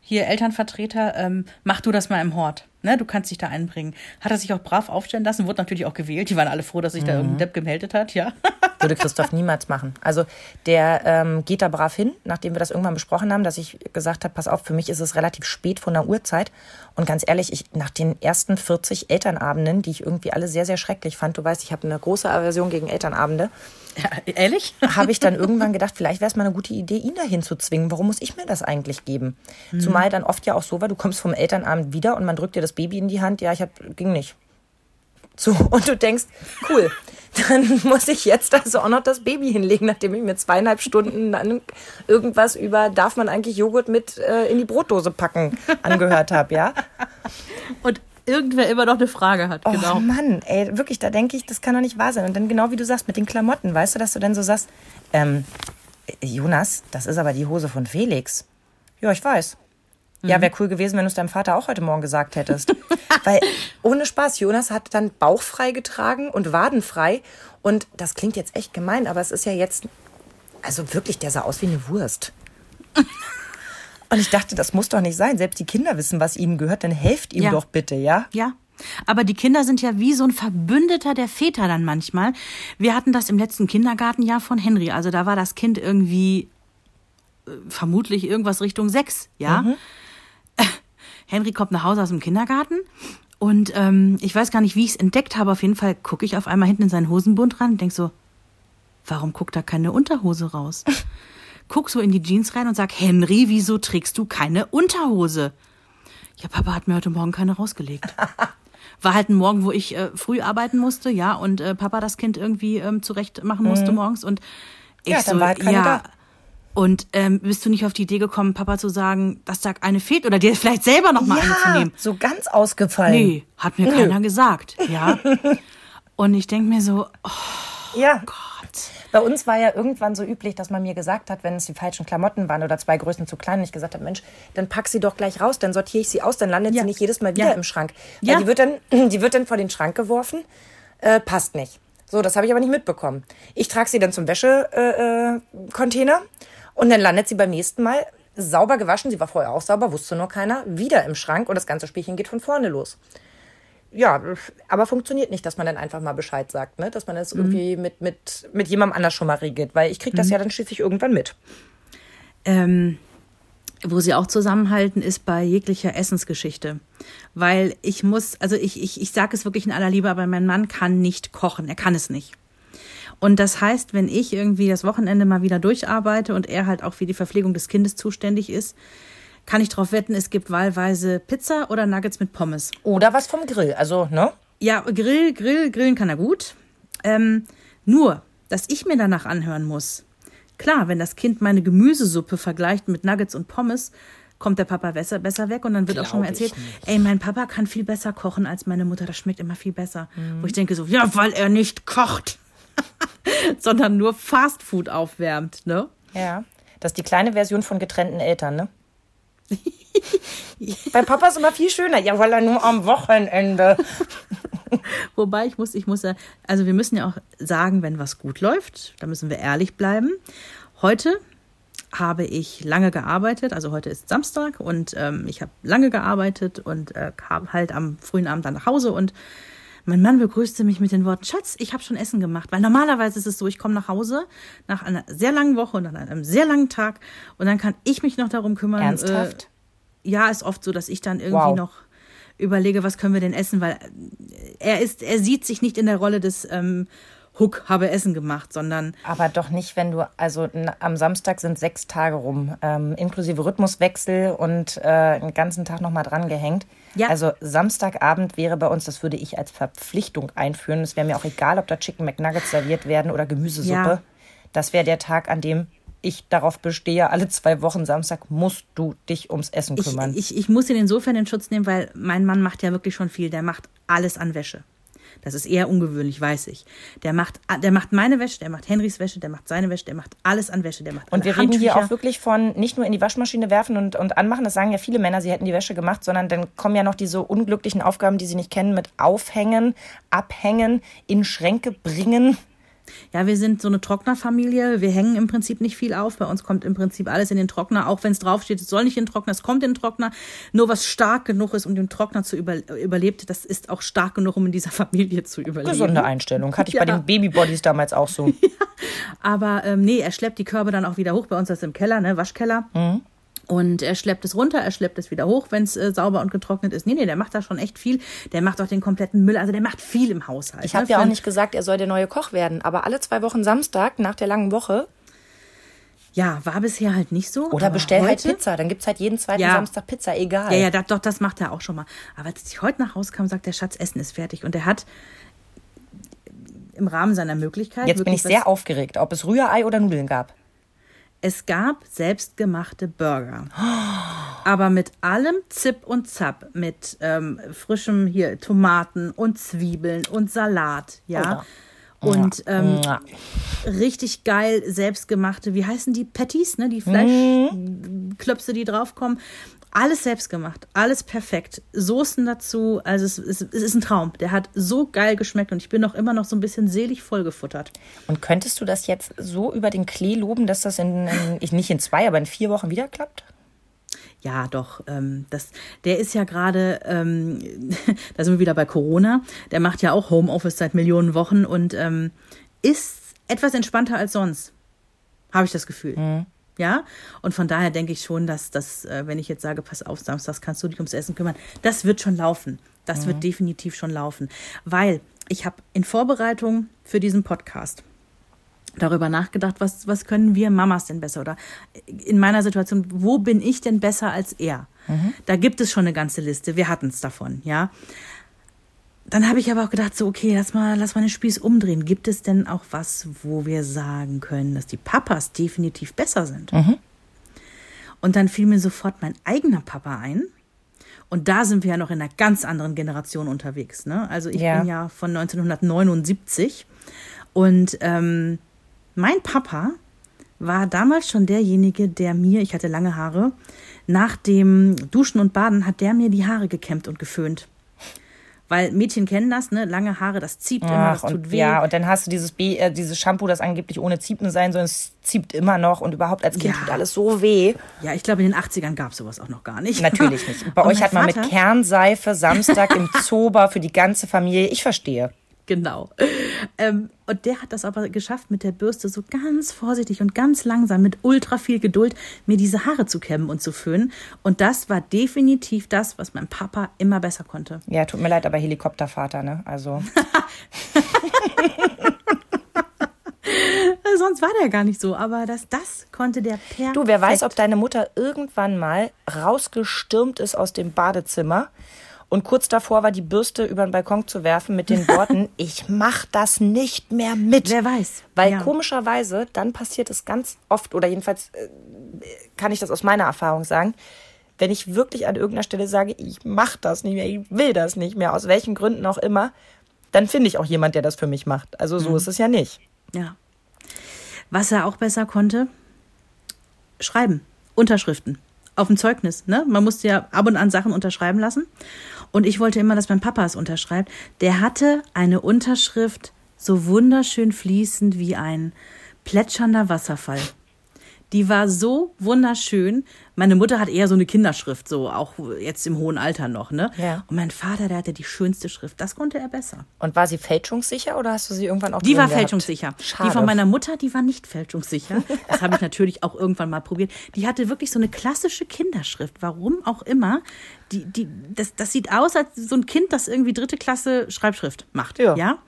Hier Elternvertreter, ähm, mach du das mal im Hort. Ne? Du kannst dich da einbringen. Hat er sich auch brav aufstellen lassen, wurde natürlich auch gewählt. Die waren alle froh, dass sich da irgendein Depp gemeldet hat, ja. <laughs> Würde Christoph niemals machen. Also der ähm, geht da brav hin, nachdem wir das irgendwann besprochen haben, dass ich gesagt habe, pass auf, für mich ist es relativ spät von der Uhrzeit. Und ganz ehrlich, ich, nach den ersten 40 Elternabenden, die ich irgendwie alle sehr, sehr schrecklich fand, du weißt, ich habe eine große Aversion gegen Elternabende, ja ehrlich? <laughs> habe ich dann irgendwann gedacht, vielleicht wäre es mal eine gute Idee, ihn dahin zu zwingen. Warum muss ich mir das eigentlich geben? Zumal dann oft ja auch so war, du kommst vom Elternabend wieder und man drückt dir das Baby in die Hand. Ja, ich hab, ging nicht. So, <laughs> und du denkst, cool, dann <laughs> muss ich jetzt also auch noch das Baby hinlegen, nachdem ich mir zweieinhalb Stunden dann irgendwas über, darf man eigentlich Joghurt mit äh, in die Brotdose packen, angehört habe, ja? Und irgendwer immer noch eine Frage hat, Oh genau. Mann, ey, wirklich, da denke ich, das kann doch nicht wahr sein. Und dann genau wie du sagst, mit den Klamotten, weißt du, dass du dann so sagst, ähm, Jonas, das ist aber die Hose von Felix. Ja, ich weiß. Ja, wäre cool gewesen, wenn du es deinem Vater auch heute Morgen gesagt hättest. <laughs> Weil, ohne Spaß, Jonas hat dann bauchfrei getragen und wadenfrei. Und das klingt jetzt echt gemein, aber es ist ja jetzt, also wirklich, der sah aus wie eine Wurst. Und ich dachte, das muss doch nicht sein. Selbst die Kinder wissen, was ihnen gehört, dann helft ihm Ja. doch bitte, ja? Ja. Aber die Kinder sind ja wie so ein Verbündeter der Väter dann manchmal. Wir hatten das im letzten Kindergartenjahr von Henry. Also da war das Kind irgendwie äh, vermutlich irgendwas Richtung sechs, ja. <laughs> Henry kommt nach Hause aus dem Kindergarten und ähm, ich weiß gar nicht, wie ich es entdeckt habe. Auf jeden Fall gucke ich auf einmal hinten in seinen Hosenbund ran und denk so, warum guckt da keine Unterhose raus? <laughs> Guck so in die Jeans rein und sag, Henry, wieso trägst du keine Unterhose? Ja, Papa hat mir heute Morgen keine rausgelegt. <laughs> War halt ein Morgen, wo ich äh, früh arbeiten musste, ja, und äh, Papa das Kind irgendwie ähm, zurecht machen musste morgens und ich Mhm. Ja, so, war halt ja. da. Und ähm, bist du nicht auf die Idee gekommen, Papa zu sagen, dass da eine fehlt oder dir vielleicht selber noch mal eine zu nehmen? so ganz ausgefallen. Nee, hat mir keiner gesagt, ja. <laughs> Und ich denk mir so, oh Ja. Gott. Bei uns war ja irgendwann so üblich, dass man mir gesagt hat, wenn es die falschen Klamotten waren oder zwei Größen zu klein, und ich gesagt habe, Mensch, dann pack sie doch gleich raus, dann sortiere ich sie aus, dann landet Ja. sie nicht jedes Mal wieder Ja. im Schrank. Weil Ja. die wird dann, <clears throat> die wird dann vor den Schrank geworfen, äh, passt nicht. So, das habe ich aber nicht mitbekommen. Ich trage sie dann zum Wäschecontainer äh, Container und dann landet sie beim nächsten Mal sauber gewaschen, sie war vorher auch sauber, wusste nur keiner, wieder im Schrank und das ganze Spielchen geht von vorne los. Ja, aber funktioniert nicht, dass man dann einfach mal Bescheid sagt, ne? dass man das irgendwie mit, mit, mit jemandem anders schon mal regelt, weil ich kriege das ja dann schließlich irgendwann mit. ähm, wo sie auch zusammenhalten, ist bei jeglicher Essensgeschichte. Weil ich muss, also ich, ich, ich sage es wirklich in aller Liebe, aber mein Mann kann nicht kochen. Er kann es nicht. Und das heißt, wenn ich irgendwie das Wochenende mal wieder durcharbeite und er halt auch für die Verpflegung des Kindes zuständig ist, kann ich darauf wetten, es gibt wahlweise Pizza oder Nuggets mit Pommes. Oder was vom Grill, also, ne? Ja, Grill, Grill, grillen kann er gut. Ähm, nur, dass ich mir danach anhören muss. Klar, wenn das Kind meine Gemüsesuppe vergleicht mit Nuggets und Pommes, kommt der Papa besser, besser weg und dann wird auch schon mal Glaub erzählt, ey, mein Papa kann viel besser kochen als meine Mutter, das schmeckt immer viel besser. Wo ich denke so, ja, weil er nicht kocht, <laughs> sondern nur Fastfood aufwärmt, ne? Ja. Das ist die kleine Version von getrennten Eltern, ne? <laughs> Bei Papa ist immer viel schöner. Ja, weil er nur am Wochenende. <laughs> Wobei ich muss, ich muss ja, also wir müssen ja auch sagen, wenn was gut läuft, da müssen wir ehrlich bleiben. Heute habe ich lange gearbeitet, also heute ist Samstag und ähm, ich habe lange gearbeitet und äh, kam halt am frühen Abend dann nach Hause und mein Mann begrüßte mich mit den Worten, Schatz, ich habe schon Essen gemacht. Weil normalerweise ist es so, ich komme nach Hause nach einer sehr langen Woche und an einem sehr langen Tag und dann kann ich mich noch darum kümmern. Ernsthaft? Äh, ja, ist oft so, dass ich dann irgendwie Wow. noch überlege, was können wir denn essen, weil er ist, er sieht sich nicht in der Rolle des ähm, Hook, habe Essen gemacht, sondern Aber doch nicht, wenn du, also am Samstag sind sechs Tage rum, ähm, inklusive Rhythmuswechsel und äh, einen ganzen Tag nochmal dran gehängt. Ja. Also Samstagabend wäre bei uns, das würde ich als Verpflichtung einführen. Es wäre mir auch egal, ob da Chicken McNuggets serviert werden oder Gemüsesuppe. Ja. Das wäre der Tag, an dem ich darauf bestehe, alle zwei Wochen Samstag musst du dich ums Essen ich, kümmern. ich, ich muss ihn insofern in Schutz nehmen, weil mein Mann macht ja wirklich schon viel. Der macht alles an Wäsche. Das ist eher ungewöhnlich, weiß ich. Der macht, der macht meine Wäsche, der macht Henrys Wäsche, der macht seine Wäsche, der macht alles an Wäsche, der macht Und wir reden hier Handtücher. auch wirklich von nicht nur in die Waschmaschine werfen und, und anmachen, das sagen ja viele Männer, sie hätten die Wäsche gemacht, sondern dann kommen ja noch diese unglücklichen Aufgaben, die sie nicht kennen, mit Aufhängen, Abhängen, in Schränke bringen. Ja, wir sind so eine Trocknerfamilie. Wir hängen im Prinzip nicht viel auf. Bei uns kommt im Prinzip alles in den Trockner, auch wenn es draufsteht, es soll nicht in den Trockner, es kommt in den Trockner. Nur was stark genug ist, um den Trockner zu über, überlebt, das ist auch stark genug, um in dieser <laughs> Familie zu überleben. Gesunde Einstellung. Hatte ich Ja. bei den Babybodies damals auch so. <laughs> Aber ähm, nee, er schleppt die Körbe dann auch wieder hoch. Bei uns ist das im Keller, ne, Waschkeller. Mhm. Und er schleppt es runter, er schleppt es wieder hoch, wenn es äh, sauber und getrocknet ist. Nee, nee, der macht da schon echt viel. Der macht auch den kompletten Müll. Also der macht viel im Haushalt. Ich habe ne, ja auch nicht gesagt, er soll der neue Koch werden, aber alle zwei Wochen Samstag nach der langen Woche Ja, war bisher halt nicht so. oder bestell halt heute- Pizza, dann gibt's halt jeden zweiten Ja. Samstag Pizza, egal. Ja, ja, da, doch, das macht er auch schon mal. Aber als ich heute nach Hause kam, sagt der Schatz, Essen ist fertig. Und er hat im Rahmen seiner Möglichkeit. Jetzt bin ich sehr aufgeregt, ob es Rührei oder Nudeln gab. Es gab selbstgemachte Burger. Aber mit allem Zip und Zap. Mit ähm, frischem hier Tomaten und Zwiebeln und Salat. Ja. Und ähm, richtig geil selbstgemachte, wie heißen die? Patties, ne? Die Fleischklöpse, die draufkommen. Alles selbst gemacht, alles perfekt. Soßen dazu, also es, es, es ist ein Traum. Der hat so geil geschmeckt und ich bin noch immer noch so ein bisschen selig vollgefuttert. Und könntest du das jetzt so über den Klee loben, dass das in, in ich nicht in zwei, aber in vier Wochen wieder klappt? Ja, doch. Ähm, das, der ist ja gerade, ähm, <laughs> da sind wir wieder bei Corona. Der macht ja auch Homeoffice seit Millionen Wochen und ähm, ist etwas entspannter als sonst. Habe ich das Gefühl. Ja, und von daher denke ich schon, dass das, äh, wenn ich jetzt sage, pass auf, samstags kannst du dich ums Essen kümmern, das wird schon laufen. Das wird definitiv schon laufen. Weil ich habe in Vorbereitung für diesen Podcast darüber nachgedacht, was, was können wir Mamas denn besser? Oder in meiner Situation, wo bin ich denn besser als er? Da gibt es schon eine ganze Liste. Wir hatten es davon, ja. Dann habe ich aber auch gedacht, so, okay, lass mal, lass mal den Spieß umdrehen. Gibt es denn auch was, wo wir sagen können, dass die Papas definitiv besser sind? Und dann fiel mir sofort mein eigener Papa ein. Und da sind wir ja noch in einer ganz anderen Generation unterwegs. Ne? Also ich Ja. bin ja von 1979 und ähm, mein Papa war damals schon derjenige, der mir, ich hatte lange Haare, nach dem Duschen und Baden hat der mir die Haare gekämmt und geföhnt. Weil Mädchen kennen das, ne? Lange Haare, das zieht immer, das Ach, tut und, weh. Ja, und dann hast du dieses, B, äh, dieses Shampoo, das angeblich ohne Ziepen sein soll, es zieht immer noch und überhaupt als Kind Ja. tut alles so weh. Ja, ich glaube, in den 80ern gab es sowas auch noch gar nicht. Natürlich nicht. <laughs> Bei Und euch hat man mit Vater- Kernseife Samstag im <laughs> Zober für die ganze Familie. Ich verstehe. Genau. Ähm, und der hat das aber geschafft, mit der Bürste so ganz vorsichtig und ganz langsam, mit ultra viel Geduld, mir diese Haare zu kämmen und zu föhnen. Und das war definitiv das, was mein Papa immer besser konnte. Ja, tut mir leid, aber Helikoptervater, ne? Also, <laughs> Sonst war der gar nicht so, aber das, das konnte der perfekt. du, wer weiß, ob deine Mutter irgendwann mal rausgestürmt ist aus dem Badezimmer und kurz davor war, die Bürste über den Balkon zu werfen mit den Worten, <laughs> ich mach das nicht mehr mit. Wer weiß. Weil Ja. komischerweise, dann passiert es ganz oft, oder jedenfalls äh, kann ich das aus meiner Erfahrung sagen, wenn ich wirklich an irgendeiner Stelle sage, ich mach das nicht mehr, ich will das nicht mehr, aus welchen Gründen auch immer, dann finde ich auch jemand, der das für mich macht. Also so ist es ja nicht. Ja. Was er auch besser konnte, schreiben. Unterschriften. Auf dem Zeugnis. Ne? Man musste ja ab und an Sachen unterschreiben lassen. Und ich wollte immer, dass mein Papa es unterschreibt. Der hatte eine Unterschrift so wunderschön fließend wie ein plätschernder Wasserfall. Die war so wunderschön. Meine Mutter hat eher so eine Kinderschrift, so auch jetzt im hohen Alter noch, ne? Ja. Und mein Vater, der hatte die schönste Schrift. Das konnte er besser. Und war sie fälschungssicher oder hast du sie irgendwann auch Die war gehabt? fälschungssicher. Schade. Die von meiner Mutter, die war nicht fälschungssicher. Das habe ich natürlich auch irgendwann mal probiert. Die hatte wirklich so eine klassische Kinderschrift. Warum auch immer. Die, die, das, das sieht aus als so ein Kind, das irgendwie dritte Klasse Schreibschrift macht. Ja. ja?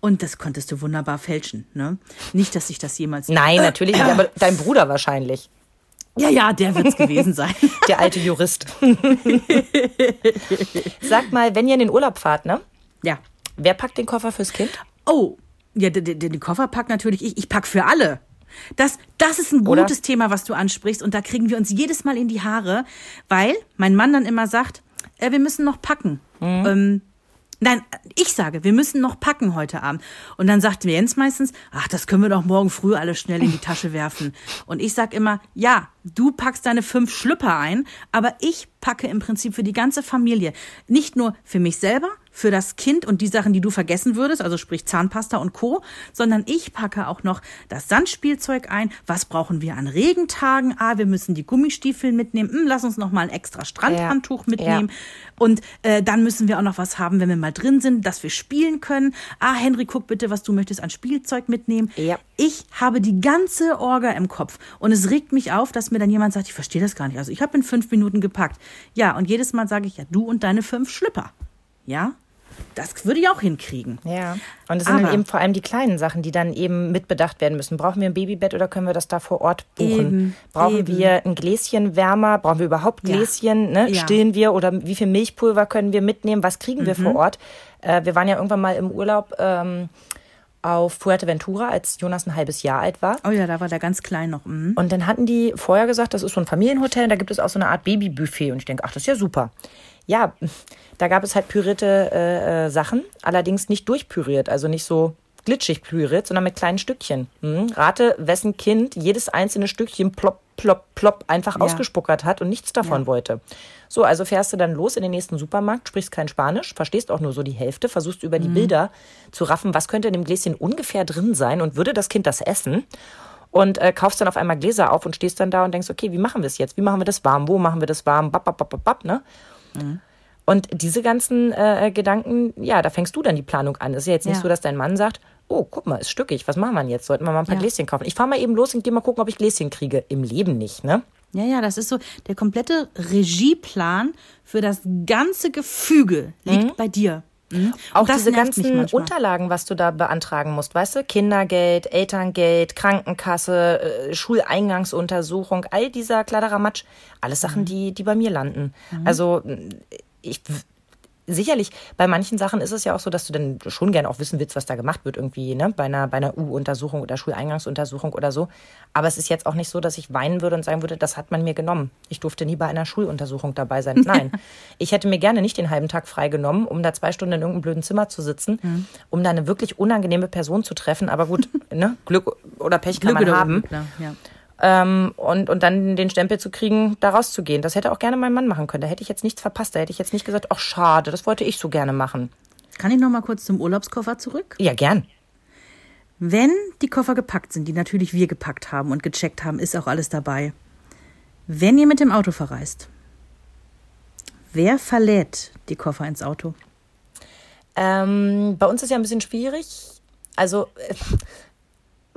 Und das konntest du wunderbar fälschen. Ne? Nicht, dass ich das jemals. Nein, natürlich nicht, aber <clears throat> dein Bruder wahrscheinlich. Ja, ja, der wird es gewesen sein. <laughs> Der alte Jurist. <laughs> Sag mal, wenn ihr in den Urlaub fahrt, ne? ja. Wer packt den Koffer fürs Kind? Oh, ja, den, den Koffer packt natürlich ich. Ich pack für alle. Das, das ist ein Oder? gutes Thema, was du ansprichst. Und da kriegen wir uns jedes Mal in die Haare, weil mein Mann dann immer sagt, äh, wir müssen noch packen. Ähm, nein, ich sage, wir müssen noch packen heute Abend. Und dann sagt Jens meistens, ach, das können wir doch morgen früh alles schnell in die Tasche <laughs> werfen. Und ich sag immer, ja, du packst deine fünf Schlüpper ein, aber ich packe im Prinzip für die ganze Familie. Nicht nur für mich selber, für das Kind und die Sachen, die du vergessen würdest, also sprich Zahnpasta und Co., sondern ich packe auch noch das Sandspielzeug ein. Was brauchen wir an Regentagen? Ah, wir müssen die Gummistiefel mitnehmen. Hm, lass uns noch mal ein extra Strandhandtuch Ja. mitnehmen. Und äh, dann müssen wir auch noch was haben, wenn wir mal drin sind, dass wir spielen können. Ah, Henry, guck bitte, was du möchtest an Spielzeug mitnehmen. Ja. Ich habe die ganze Orga im Kopf und es regt mich auf, dass mir dann jemand sagt, ich verstehe das gar nicht. Also ich habe in fünf Minuten gepackt. Ja, und jedes Mal sage ich ja, du und deine fünf Schlüpper. Ja, das würde ich auch hinkriegen. Ja. Und es sind dann eben vor allem die kleinen Sachen, die dann eben mitbedacht werden müssen. Brauchen wir ein Babybett oder können wir das da vor Ort buchen? Eben, Brauchen eben. wir ein Gläschen wärmer? Brauchen wir überhaupt Ja. Gläschen? Ne? Ja. Stillen wir oder wie viel Milchpulver können wir mitnehmen? Was kriegen wir Mhm. vor Ort? Äh, wir waren ja irgendwann mal im Urlaub ähm, auf Fuerteventura, als Jonas ein halbes Jahr alt war. Oh ja, da war der ganz klein noch. Mhm. Und dann hatten die vorher gesagt, das ist so ein Familienhotel, da gibt es auch so eine Art Babybuffet. Und ich denke, ach, das ist ja super. Ja, da gab es halt pürierte äh, äh, Sachen, allerdings nicht durchpüriert, also nicht so glitschig püriert, sondern mit kleinen Stückchen. Hm. Rate, wessen Kind jedes einzelne Stückchen plopp, plopp, plopp einfach ausgespuckert hat und nichts davon Ja. wollte. So, also fährst du dann los in den nächsten Supermarkt, sprichst kein Spanisch, verstehst auch nur so die Hälfte, versuchst über die Bilder zu raffen, was könnte in dem Gläschen ungefähr drin sein und würde das Kind das essen? Und äh, kaufst dann auf einmal Gläser auf und stehst dann da und denkst, okay, wie machen wir es jetzt? Wie machen wir das warm? Wo machen wir das warm? Bap, bap, bap, bap, bap, ne? Und diese ganzen äh, Gedanken, ja, da fängst du dann die Planung an. Es ist ja jetzt nicht Ja. so, dass dein Mann sagt, oh, guck mal, ist stückig, was machen wir jetzt? Sollten wir mal ein paar Ja. Gläschen kaufen? Ich fahre mal eben los und geh mal gucken, ob ich Gläschen kriege. Im Leben nicht, ne? Ja, ja, das ist so, der komplette Regieplan für das ganze Gefüge liegt bei dir. Mhm. Auch diese ganzen. Unterlagen, was du da beantragen musst, weißt du? Kindergeld, Elterngeld, Krankenkasse, äh, Schuleingangsuntersuchung, all dieser Kladderamatsch, alles Mhm. Sachen, die, die bei mir landen. Also ich sicherlich, bei manchen Sachen ist es ja auch so, dass du dann schon gerne auch wissen willst, was da gemacht wird, irgendwie, ne? Bei einer, bei einer U-Untersuchung oder Schuleingangsuntersuchung oder so. Aber es ist jetzt auch nicht so, dass ich weinen würde und sagen würde, das hat man mir genommen. Ich durfte nie bei einer Schuluntersuchung dabei sein. Nein. <laughs> ich hätte mir gerne nicht den halben Tag freigenommen, um da zwei Stunden in irgendeinem blöden Zimmer zu sitzen, um da eine wirklich unangenehme Person zu treffen. Aber gut, <laughs> ne? Glück oder Pech kann Glück man haben. Unglück, klar, ja. Ähm, und, und dann den Stempel zu kriegen, da rauszugehen. Das hätte auch gerne mein Mann machen können. Da hätte ich jetzt nichts verpasst. Da hätte ich jetzt nicht gesagt, ach schade, das wollte ich so gerne machen. Kann ich noch mal kurz zum Urlaubskoffer zurück? Ja, gern. Wenn die Koffer gepackt sind, die natürlich wir gepackt haben und gecheckt haben, ist auch alles dabei. Wenn ihr mit dem Auto verreist, wer verlädt die Koffer ins Auto? Ähm, bei uns ist ja ein bisschen schwierig. Also <laughs>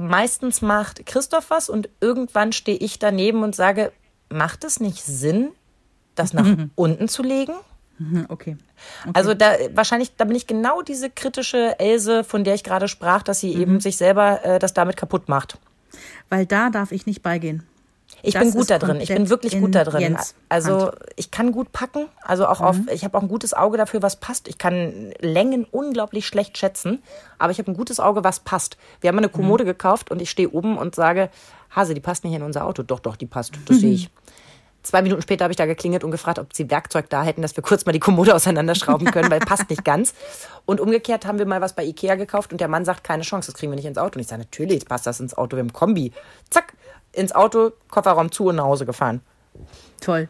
meistens macht Christoph was und irgendwann stehe ich daneben und sage, macht es nicht Sinn, das nach unten zu legen? Hm, Okay. Also da wahrscheinlich, da bin ich genau diese kritische Else, von der ich gerade sprach, dass sie Mhm. eben sich selber äh, das damit kaputt macht. Weil da darf ich nicht beigehen. Ich Das bin gut da drin. Ich bin wirklich gut da drin. Jens Also Hand. Mhm. ich kann gut packen. Also auch auf, ich habe auch ein gutes Auge dafür, was passt. Ich kann Längen unglaublich schlecht schätzen, aber ich habe ein gutes Auge, was passt. Wir haben eine Mhm. Kommode gekauft und ich stehe oben und sage, Hase, die passt nicht in unser Auto. Doch, doch, die passt. Das sehe ich. <laughs> Zwei Minuten später habe ich da geklingelt und gefragt, ob sie Werkzeug da hätten, dass wir kurz mal die Kommode <laughs> auseinanderschrauben können, weil passt nicht ganz. Und umgekehrt haben wir mal was bei Ikea gekauft und der Mann sagt, keine Chance, das kriegen wir nicht ins Auto. Und ich sage, natürlich passt das ins Auto, wir haben Kombi. Zack, ins Auto, Kofferraum zu und nach Hause gefahren. Toll.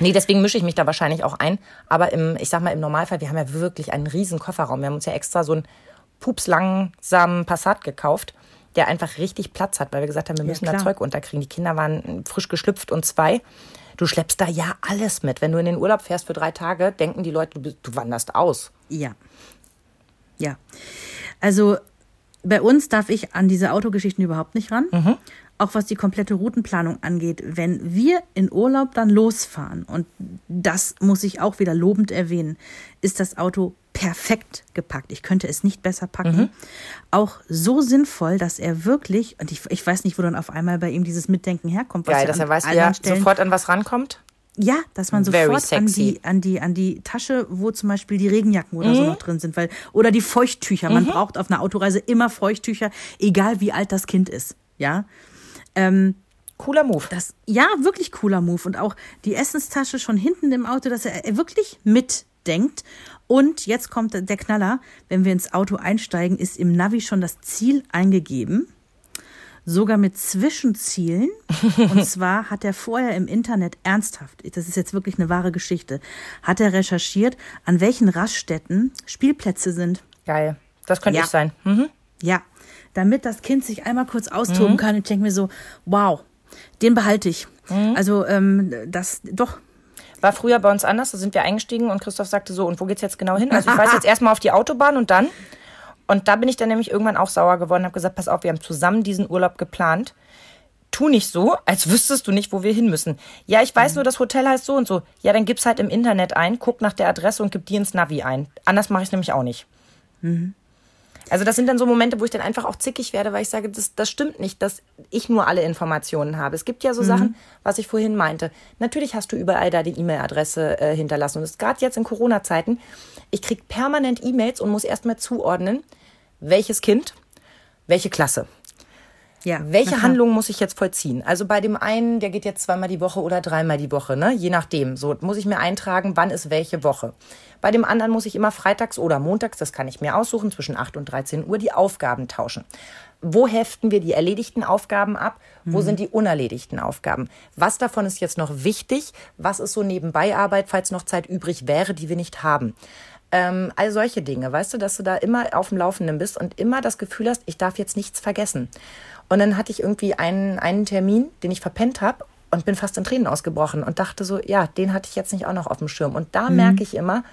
Nee, deswegen mische ich mich da wahrscheinlich auch ein. Aber im, ich sag mal, im Normalfall, wir haben ja wirklich einen riesen Kofferraum. Wir haben uns ja extra so einen pupslangsamen Passat gekauft. der einfach richtig Platz hat, weil wir gesagt haben, wir müssen da klar. Zeug unterkriegen. Die Kinder waren frisch geschlüpft und zwei. Du schleppst da ja alles mit. Wenn du in den Urlaub fährst für drei Tage, denken die Leute, du, du wanderst aus. Ja. Ja. Also bei uns darf ich an diese Autogeschichten überhaupt nicht ran. Auch was die komplette Routenplanung angeht. Wenn wir in Urlaub dann losfahren, und das muss ich auch wieder lobend erwähnen, ist das Auto perfekt gepackt. Ich könnte es nicht besser packen. Auch so sinnvoll, dass er wirklich, und ich, ich weiß nicht, wo dann auf einmal bei ihm dieses Mitdenken herkommt. was Geil, ja dass er weiß, wie er sofort an was rankommt. Ja, dass man Very sofort an die, an, die, an die Tasche, wo zum Beispiel die Regenjacken oder so noch drin sind, weil, oder die Feuchttücher. Man braucht auf einer Autoreise immer Feuchttücher, egal wie alt das Kind ist. Ja. Cooler Move. Das, ja, wirklich cooler Move. Und auch die Essenstasche schon hinten im Auto, dass er wirklich mitdenkt. Und jetzt kommt der Knaller. Wenn wir ins Auto einsteigen, ist im Navi schon das Ziel eingegeben. Sogar mit Zwischenzielen. <laughs> Und zwar hat er vorher im Internet ernsthaft, das ist jetzt wirklich eine wahre Geschichte, hat er recherchiert, an welchen Raststätten Spielplätze sind. Geil. Das könnte Ja. ich sein. Mhm. Ja, damit das Kind sich einmal kurz austoben kann. Und ich denke mir so, wow, den behalte ich. Also ähm, das, doch, War früher bei uns anders, da sind wir eingestiegen und Christoph sagte so, und wo geht's jetzt genau hin? Also ich weiß jetzt <laughs> erstmal auf die Autobahn und dann. Und da bin ich dann nämlich irgendwann auch sauer geworden und habe gesagt, pass auf, wir haben zusammen diesen Urlaub geplant. Tu nicht so, als wüsstest du nicht, wo wir hin müssen. Ja, ich weiß nur, das Hotel heißt so und so. Ja, dann gib's halt im Internet ein, guck nach der Adresse und gib die ins Navi ein. Anders mache ich nämlich auch nicht. Also das sind dann so Momente, wo ich dann einfach auch zickig werde, weil ich sage, das, das stimmt nicht, dass ich nur alle Informationen habe. Es gibt ja so Sachen, was ich vorhin meinte. Natürlich hast du überall da die E-Mail-Adresse äh, hinterlassen. Und es ist gerade jetzt in Corona-Zeiten, ich krieg permanent E-Mails und muss erstmal zuordnen, welches Kind, welche Klasse. ja. Welche. Handlung muss ich jetzt vollziehen? Also bei dem einen, der geht jetzt zweimal die Woche oder dreimal die Woche, ne? Je nachdem. So muss ich mir eintragen, wann ist welche Woche. Bei dem anderen muss ich immer freitags oder montags, das kann ich mir aussuchen, zwischen 8 und 13 Uhr die Aufgaben tauschen. Wo heften wir die erledigten Aufgaben ab? Wo sind die unerledigten Aufgaben? Was davon ist jetzt noch wichtig? Was ist so nebenbei Arbeit, falls noch Zeit übrig wäre, die wir nicht haben? Ähm, all solche Dinge, weißt du, dass du da immer auf dem Laufenden bist und immer das Gefühl hast, ich darf jetzt nichts vergessen. Und dann hatte ich irgendwie einen, einen Termin, den ich verpennt habe und bin fast in Tränen ausgebrochen und dachte so, ja, den hatte ich jetzt nicht auch noch auf dem Schirm. Und da merke ich immer,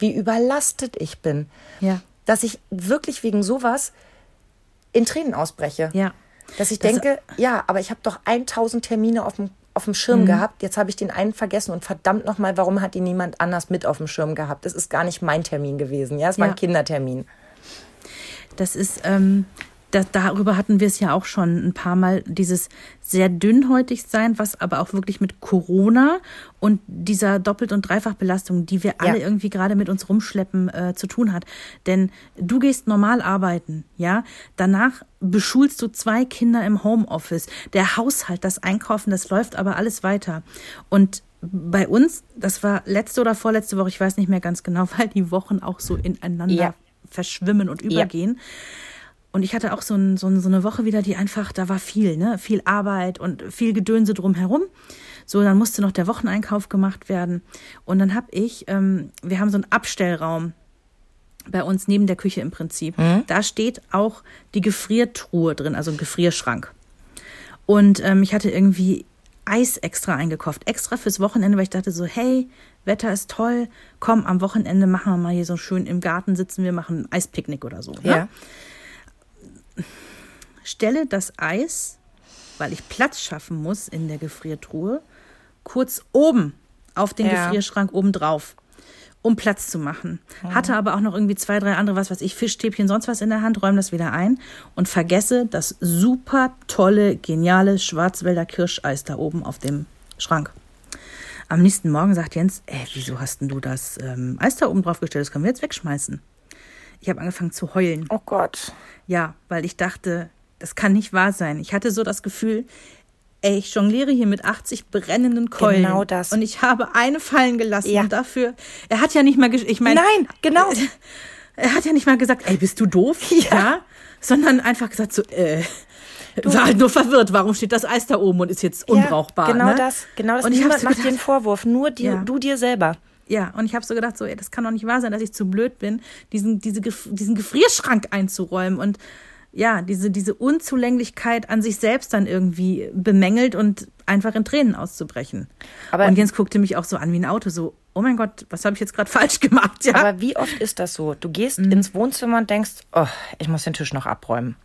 wie überlastet ich bin. Ja. Dass ich wirklich wegen sowas in Tränen ausbreche. Ja. Dass ich Das- denke, ja, aber ich habe doch 1000 Termine auf dem, auf dem Schirm gehabt. Jetzt habe ich den einen vergessen und verdammt nochmal, warum hat ihn niemand anders mit auf dem Schirm gehabt? Das ist gar nicht mein Termin gewesen. Ja, es war Ja. ein Kindertermin. Das ist, ähm, da, darüber hatten wir es ja auch schon ein paar Mal, dieses sehr dünnhäutig sein, was aber auch wirklich mit Corona und dieser Doppelt- und Dreifachbelastung, die wir alle Ja. irgendwie gerade mit uns rumschleppen, äh, zu tun hat. Denn du gehst normal arbeiten, ja, danach beschulst du zwei Kinder im Homeoffice, der Haushalt, das Einkaufen, das läuft aber alles weiter. Und bei uns, das war letzte oder vorletzte Woche, ich weiß nicht mehr ganz genau, <laughs> weil die Wochen auch so ineinander Ja. verschwimmen und übergehen. Und ich hatte auch so, ein, so, ein, so eine Woche wieder, die einfach, da war viel, ne? Viel Arbeit und viel Gedönse drumherum. So, dann musste noch der Wocheneinkauf gemacht werden. Und dann habe ich, ähm, wir haben so einen Abstellraum bei uns neben der Küche im Prinzip. Da steht auch die Gefriertruhe drin, also ein Gefrierschrank. Und ähm, ich hatte irgendwie Eis extra eingekauft, extra fürs Wochenende, weil ich dachte so, hey, Wetter ist toll, komm, am Wochenende machen wir mal hier so schön im Garten sitzen, wir machen ein Eispicknick oder so. Ne? Stelle das Eis, weil ich Platz schaffen muss in der Gefriertruhe, kurz oben auf den Ja. Gefrierschrank oben drauf, um Platz zu machen. Hatte aber auch noch irgendwie zwei, drei andere, was weiß ich, Fischstäbchen, sonst was in der Hand, räume das wieder ein und vergesse das super tolle, geniale Schwarzwälder Kirscheis da oben auf dem Schrank. Am nächsten Morgen sagt Jens, ey, wieso hast denn du das ähm, Eis da oben drauf gestellt? Das können wir jetzt wegschmeißen. Ich habe angefangen zu heulen. Oh Gott. Ja, weil ich dachte, das kann nicht wahr sein. Ich hatte so das Gefühl, ey, ich jongliere hier mit 80 brennenden Keulen. Genau das. Und ich habe eine fallen gelassen. Ja. Und dafür, er hat ja nicht mal, ich meine. Nein, genau. <laughs> Er hat ja nicht mal gesagt, ey, bist du doof? <laughs> Ja. Sondern einfach gesagt so, äh, war halt nur verwirrt, warum steht das Eis da oben und ist jetzt unbrauchbar. Ja, genau ne? das. Genau das. Und ich Niemand habe so macht dir einen Vorwurf. Nur dir, Ja. du dir selber. Ja, und ich habe so gedacht, so, ey, das kann doch nicht wahr sein, dass ich zu blöd bin, diesen, diese, diesen Gefrierschrank einzuräumen. Und ja, diese, diese Unzulänglichkeit an sich selbst dann irgendwie bemängelt und einfach in Tränen auszubrechen. Aber- und Jens guckte mich auch so an wie ein Auto, so, oh mein Gott, was habe ich jetzt gerade falsch gemacht? Ja. Aber wie oft ist das so? Du gehst ins Wohnzimmer und denkst, oh, ich muss den Tisch noch abräumen.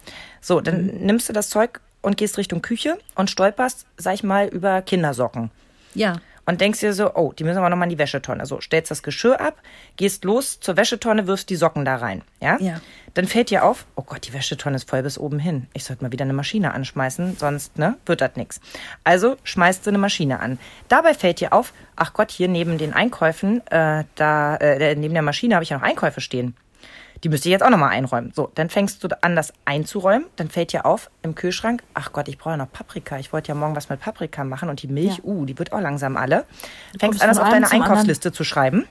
So, dann nimmst du das Zeug und gehst Richtung Küche und stolperst, sag ich mal, über Kindersocken. ja. Und denkst dir so, oh, die müssen aber nochmal in die Wäschetonne. So, stellst das Geschirr ab, gehst los zur Wäschetonne, wirfst die Socken da rein. Ja? Ja. Dann fällt dir auf, oh Gott, die Wäschetonne ist voll bis oben hin. Ich sollte mal wieder eine Maschine anschmeißen, sonst ne, wird das nix. Also schmeißt du eine Maschine an. Dabei fällt dir auf, ach Gott, hier neben den Einkäufen, äh, da, äh, neben der Maschine habe ich ja noch Einkäufe stehen. Die müsste ich jetzt auch nochmal einräumen. So, dann fängst du an, das einzuräumen. Dann fällt dir auf im Kühlschrank, ach Gott, ich brauche ja noch Paprika. Ich wollte ja morgen was mit Paprika machen und die Milch, Ja. uh, die wird auch langsam alle. Fängst an, das auf deine zum anderen. Einkaufsliste zu schreiben.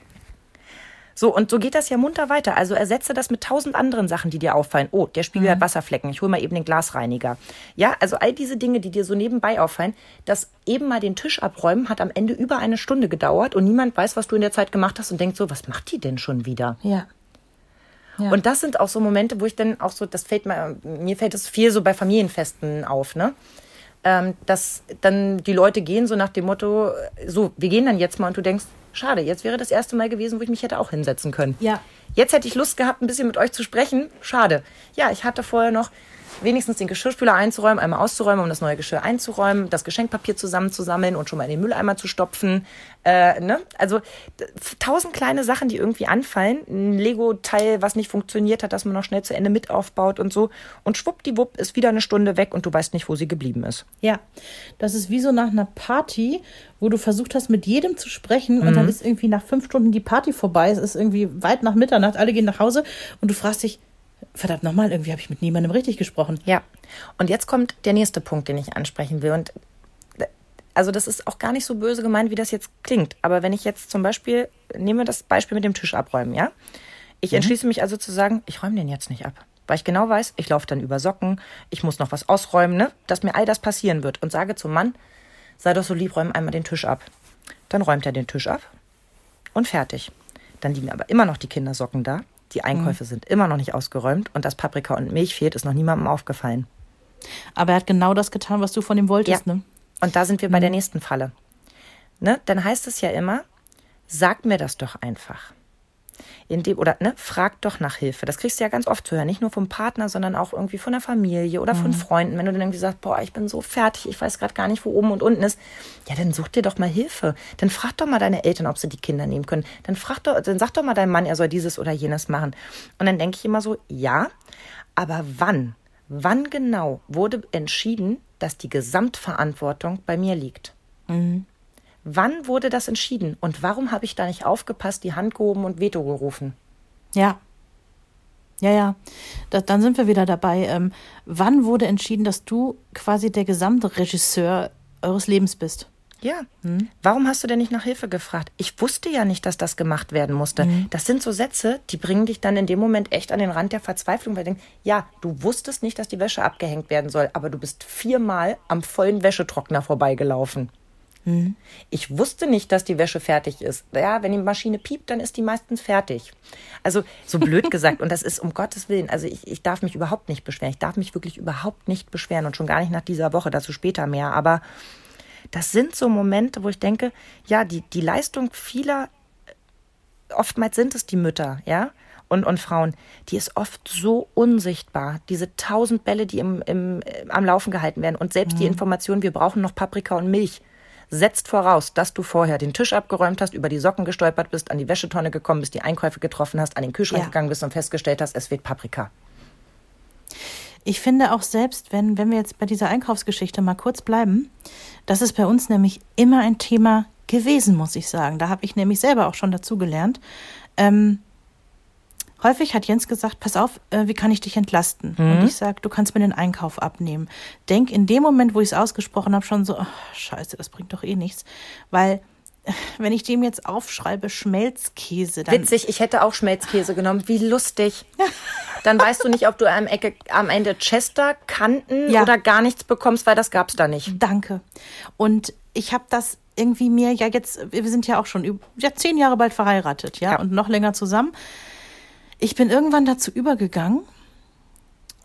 So, und so geht das ja munter weiter. Also ersetze das mit tausend anderen Sachen, die dir auffallen. Oh, der Spiegel Mhm. hat Wasserflecken. Ich hole mal eben den Glasreiniger. Ja, also all diese Dinge, die dir so nebenbei auffallen, das eben mal den Tisch abräumen, hat am Ende über eine Stunde gedauert und niemand weiß, was du in der Zeit gemacht hast und denkt so, was macht die denn schon wieder? Ja. Ja. Und das sind auch so Momente, wo ich dann auch so, das fällt mir, mir fällt es viel so bei Familienfesten auf, ne? Ähm, dass dann die Leute gehen so nach dem Motto, so, wir gehen dann jetzt mal und du denkst, schade, jetzt wäre das erste Mal gewesen, wo ich mich hätte auch hinsetzen können. Ja. Jetzt hätte ich Lust gehabt, ein bisschen mit euch zu sprechen. Schade. Ja, ich hatte vorher noch wenigstens den Geschirrspüler einzuräumen, einmal auszuräumen, um das neue Geschirr einzuräumen, das Geschenkpapier zusammenzusammeln und schon mal in den Mülleimer zu stopfen. Äh, ne? Also tausend kleine Sachen, die irgendwie anfallen. Ein Lego-Teil, was nicht funktioniert hat, dass man noch schnell zu Ende mit aufbaut und so. Und schwuppdiwupp ist wieder eine Stunde weg und du weißt nicht, wo sie geblieben ist. Ja, das ist wie so nach einer Party, wo du versucht hast, mit jedem zu sprechen und dann ist irgendwie nach fünf Stunden die Party vorbei. Es ist irgendwie weit nach Mitternacht, alle gehen nach Hause und du fragst dich, verdammt nochmal, irgendwie habe ich mit niemandem richtig gesprochen. Ja. Und jetzt kommt der nächste Punkt, den ich ansprechen will. Und also das ist auch gar nicht so böse gemeint, wie das jetzt klingt. Aber wenn ich jetzt zum Beispiel, nehmen wir das Beispiel mit dem Tisch abräumen, ja? Ich entschließe mich also zu sagen, ich räume den jetzt nicht ab. Weil ich genau weiß, ich laufe dann über Socken, ich muss noch was ausräumen, ne? Dass mir all das passieren wird. Und sage zum Mann, sei doch so lieb, räum einmal den Tisch ab. Dann räumt er den Tisch ab und fertig. Dann liegen aber immer noch die Kindersocken da. Die Einkäufe sind immer noch nicht ausgeräumt und dass Paprika und Milch fehlt, ist noch niemandem aufgefallen. Aber er hat genau das getan, was du von ihm wolltest, Ja. ne? Und da sind wir bei der nächsten Falle. Ne? Dann heißt es ja immer, sag mir das doch einfach. In dem, oder ne, frag doch nach Hilfe. Das kriegst du ja ganz oft zu hören. Nicht nur vom Partner, sondern auch irgendwie von der Familie oder von Freunden. Wenn du dann irgendwie sagst, boah, ich bin so fertig, ich weiß gerade gar nicht, wo oben und unten ist. Ja, dann such dir doch mal Hilfe. Dann frag doch mal deine Eltern, ob sie die Kinder nehmen können. Dann frag doch, dann sag doch mal deinem Mann, er soll dieses oder jenes machen. Und dann denke ich immer so, ja, aber wann? Wann genau wurde entschieden, dass die Gesamtverantwortung bei mir liegt? Wann wurde das entschieden? Und warum habe ich da nicht aufgepasst, die Hand gehoben und Veto gerufen? Ja. Ja, ja. Da, dann sind wir wieder dabei. Ähm, wann wurde entschieden, dass du quasi der gesamte Regisseur eures Lebens bist? Ja. Warum hast du denn nicht nach Hilfe gefragt? Ich wusste ja nicht, dass das gemacht werden musste. Das sind so Sätze, die bringen dich dann in dem Moment echt an den Rand der Verzweiflung, weil du denkst, ja, du wusstest nicht, dass die Wäsche abgehängt werden soll, aber du bist viermal am vollen Wäschetrockner vorbeigelaufen. Ich wusste nicht, dass die Wäsche fertig ist. Ja, wenn die Maschine piept, dann ist die meistens fertig. Also so blöd <laughs> gesagt. Und das ist um Gottes Willen. Also ich, ich darf mich überhaupt nicht beschweren. Ich darf mich wirklich überhaupt nicht beschweren und schon gar nicht nach dieser Woche. Dazu später mehr. Aber das sind so Momente, wo ich denke, ja, die, die Leistung vieler, oftmals sind es die Mütter, ja, und, und Frauen, die ist oft so unsichtbar. Diese tausend Bälle, die im, im, am Laufen gehalten werden. Und selbst die Information, wir brauchen noch Paprika und Milch, setzt voraus, dass du vorher den Tisch abgeräumt hast, über die Socken gestolpert bist, an die Wäschetonne gekommen bist, die Einkäufe getroffen hast, an den Kühlschrank Ja. gegangen bist und festgestellt hast, es wird Paprika. Ich finde auch selbst, wenn, wenn wir jetzt bei dieser Einkaufsgeschichte mal kurz bleiben, das ist bei uns nämlich immer ein Thema gewesen, muss ich sagen. Da habe ich nämlich selber auch schon dazu gelernt. Ähm, häufig hat Jens gesagt, pass auf, äh, wie kann ich dich entlasten? Und ich sage, du kannst mir den Einkauf abnehmen. Denk in dem Moment, wo ich es ausgesprochen habe, schon so, ach, scheiße, das bringt doch eh nichts. Weil <laughs> wenn ich dem jetzt aufschreibe, Schmelzkäse, dann Witzig, ich hätte auch Schmelzkäse genommen. Wie lustig. <laughs> Dann weißt du nicht, ob du am, Ecke, am Ende Chester, Kanten Ja. oder gar nichts bekommst, weil das gab's da nicht. Danke. Und ich habe das irgendwie mir ja jetzt, wir sind ja auch schon über, ja, zehn Jahre bald verheiratet, ja, Ja. und noch länger zusammen. Ich bin irgendwann dazu übergegangen,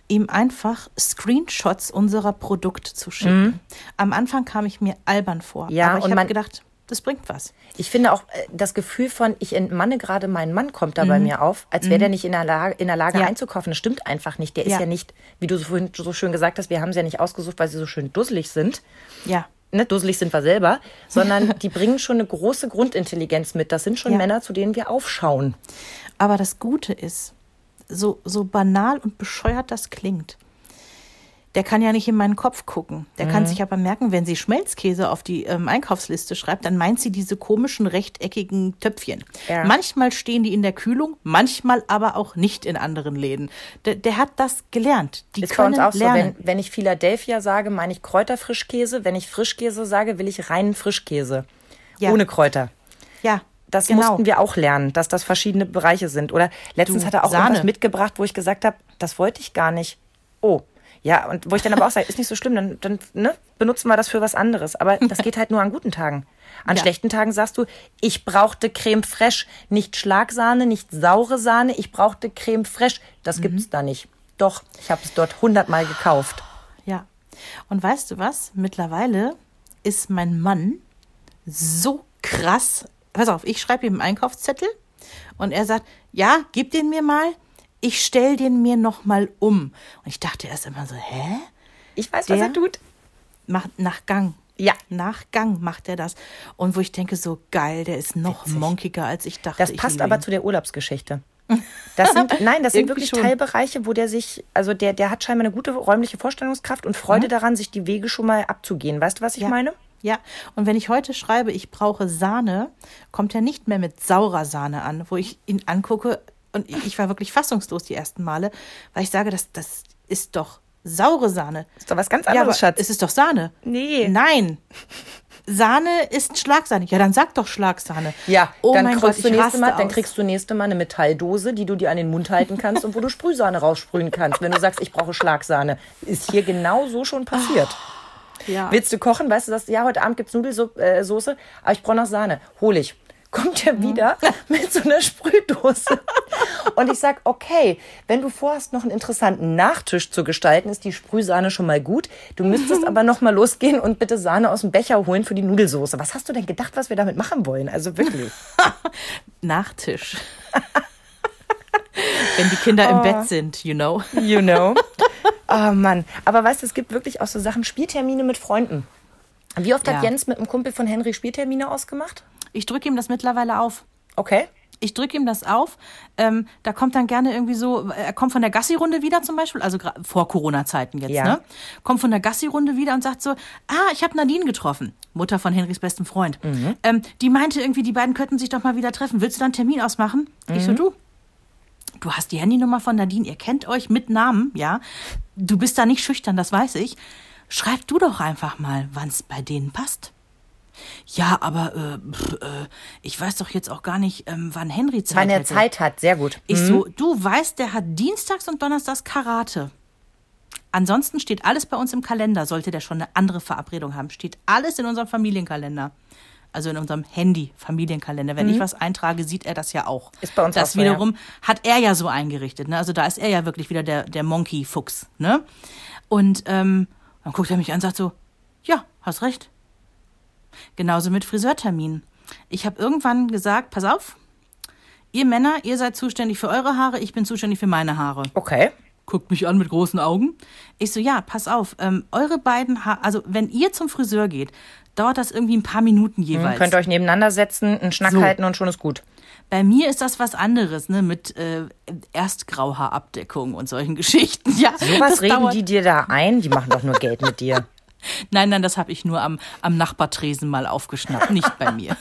ihm einfach Screenshots unserer Produkte zu schicken. Am Anfang kam ich mir albern vor. Mhm. Ja, aber ich habe gedacht, das bringt was. Ich finde auch äh, das Gefühl von, ich entmanne gerade meinen Mann, kommt da bei mir auf, als wäre der nicht in der Lage, in der Lage Ja. einzukaufen. Das stimmt einfach nicht. Der ist Ja. ja nicht, wie du so vorhin so schön gesagt hast, wir haben sie ja nicht ausgesucht, weil sie so schön dusselig sind. Ja. Ne, dusselig sind wir selber, <laughs> sondern die bringen schon eine große Grundintelligenz mit. Das sind schon Ja. Männer, zu denen wir aufschauen. Aber das Gute ist, so, so banal und bescheuert das klingt, der kann ja nicht in meinen Kopf gucken. Der Mhm. kann sich aber merken, wenn sie Schmelzkäse auf die ähm, Einkaufsliste schreibt, dann meint sie diese komischen rechteckigen Töpfchen. Ja. Manchmal stehen die in der Kühlung, manchmal aber auch nicht in anderen Läden. Der, der hat das gelernt. Die Ist bei können uns auch so, lernen. wenn, wenn ich Philadelphia sage, meine ich Kräuterfrischkäse. Wenn ich Frischkäse sage, will ich reinen Frischkäse. Ja. Ohne Kräuter. ja, Das genau. mussten wir auch lernen, dass das verschiedene Bereiche sind. Oder letztens Du, hat er auch Sahne. irgendwas mitgebracht, wo ich gesagt habe, das wollte ich gar nicht. Oh. Ja, und wo ich dann aber auch sage, ist nicht so schlimm, dann, dann ne, benutzen wir das für was anderes. Aber das geht halt nur an guten Tagen. An Ja. schlechten Tagen sagst du, ich brauchte Creme fraiche, nicht Schlagsahne, nicht saure Sahne, ich brauchte Creme fraiche. Das Mhm. gibt's da nicht. Doch, ich habe es dort hundertmal gekauft. Ja. Und weißt du was? Mittlerweile ist mein Mann so krass. Pass auf, ich schreibe ihm einen Einkaufszettel und er sagt, ja, gib den mir mal. Ich stell den mir noch mal um. Und ich dachte erst immer so, hä? Ich weiß, was Der- er tut. Macht nach Gang. Ja. Nach Gang macht er das. Und wo ich denke, so geil, der ist noch monkiger, als ich dachte. Das passt aber ihn. zu der Urlaubsgeschichte. Das sind, <laughs> nein, das sind wirklich schon. Teilbereiche, wo der sich, also der, der hat scheinbar eine gute räumliche Vorstellungskraft und Freude Mhm. daran, sich die Wege schon mal abzugehen. Weißt du, was ich Ja. meine? Ja, und wenn ich heute schreibe, ich brauche Sahne, kommt er nicht mehr mit saurer Sahne an, wo ich ihn angucke und ich war wirklich fassungslos die ersten Male, weil ich sage, das, das ist doch saure Sahne. Ist doch was ganz Ja, anderes, aber Schatz. es ist doch Sahne. Nee. Nein. Sahne ist Schlagsahne. Ja, dann sag doch Schlagsahne. Ja, oh dann mein Gott, du nächste Mal, dann kriegst du nächste Mal eine Metalldose, die du dir an den Mund halten kannst und wo du Sprühsahne raussprühen kannst, wenn du sagst, ich brauche Schlagsahne. Ist hier genau so schon passiert. ja. Willst du kochen? Weißt du, dass ja heute Abend gibt's Nudelsoße, äh, aber ich brauche noch Sahne. Hol ich. Kommt er wieder <laughs> mit so einer Sprühdose. Und ich sag, okay, wenn du vorhast, noch einen interessanten Nachtisch zu gestalten, ist die Sprühsahne schon mal gut. Du müsstest <laughs> aber noch mal losgehen und bitte Sahne aus dem Becher holen für die Nudelsoße. Was hast du denn gedacht, was wir damit machen wollen? Also wirklich. <laughs> Nachtisch. wenn die Kinder Oh. im Bett sind, you know. You know. Oh Mann. Aber weißt du, es gibt wirklich auch so Sachen, Spieltermine mit Freunden. Wie oft hat Ja. Jens mit einem Kumpel von Henry Spieltermine ausgemacht? Ich drücke ihm das mittlerweile auf. Okay. ich drücke ihm das auf. Ähm, da kommt dann gerne irgendwie so, er kommt von der Gassi-Runde wieder zum Beispiel, also vor Corona-Zeiten jetzt, Ja. ne? Kommt von der Gassi-Runde wieder und sagt so, ah, ich habe Nadine getroffen, Mutter von Henrys besten Freund. Ähm, die meinte irgendwie, die beiden könnten sich doch mal wieder treffen. Willst du dann einen Termin ausmachen? Ich so, du. Du hast die Handynummer von Nadine, ihr kennt euch mit Namen, ja? Du bist da nicht schüchtern, das weiß ich. Schreib du doch einfach mal, wann es bei denen passt. Ja, aber äh, pf, äh, ich weiß doch jetzt auch gar nicht, ähm, wann Henry Zeit Wann er hätte. Zeit hat, sehr gut. Ich so, du weißt, der hat dienstags und donnerstags Karate. Ansonsten steht alles bei uns im Kalender, sollte der schon eine andere Verabredung haben. Steht alles in unserem Familienkalender. Also in unserem Handy-Familienkalender. Wenn ich was eintrage, sieht er das ja auch. Ist bei uns Das auch so, ja. wiederum hat er ja so eingerichtet. Ne? Also da ist er ja wirklich wieder der, der Monkey-Fuchs. Ne? Und ähm, dann guckt er mich an und sagt so, ja, hast recht. Genauso mit Friseurterminen. Ich habe irgendwann gesagt, pass auf, ihr Männer, ihr seid zuständig für eure Haare, ich bin zuständig für meine Haare. Okay. Guckt mich an mit großen Augen. Ich so, ja, pass auf, ähm, eure beiden Haare, also wenn ihr zum Friseur geht, dauert das irgendwie ein paar Minuten jeweils. Könnt ihr euch nebeneinander setzen, einen Schnack So. halten und schon ist gut. Bei mir ist das was anderes, ne, mit äh, Erstgrauhaarabdeckung und solchen <laughs> Geschichten. Ja, So das was reden dauert- die dir da ein? Die machen doch nur Geld mit dir. Nein, nein, das habe ich nur am, am Nachbartresen mal aufgeschnappt, nicht bei mir.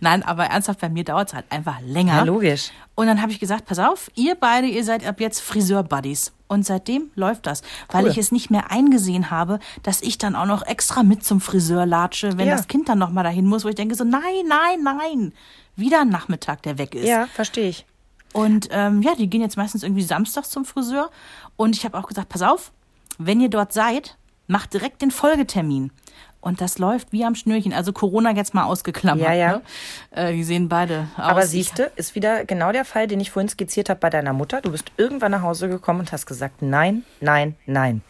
Nein, aber ernsthaft, bei mir dauert es halt einfach länger. Ja, logisch. Und dann habe ich gesagt, pass auf, ihr beide, ihr seid ab jetzt Friseur-Buddies. Und seitdem läuft das, weil Cool. ich es nicht mehr eingesehen habe, dass ich dann auch noch extra mit zum Friseur latsche, wenn Ja. das Kind dann noch mal dahin muss, wo ich denke so, nein, nein, nein. Wieder ein Nachmittag, der weg ist. Ja, verstehe ich. Und ähm, ja, die gehen jetzt meistens irgendwie samstags zum Friseur. Und ich habe auch gesagt, pass auf, wenn ihr dort seid, macht direkt den Folgetermin. Und das läuft wie am Schnürchen. Also Corona jetzt mal ausgeklammert. Ja, ja. Ne? Äh, die sehen beide aus. Aber siehst du, ist wieder genau der Fall, den ich vorhin skizziert habe bei deiner Mutter. Du bist irgendwann nach Hause gekommen und hast gesagt, nein, nein, nein.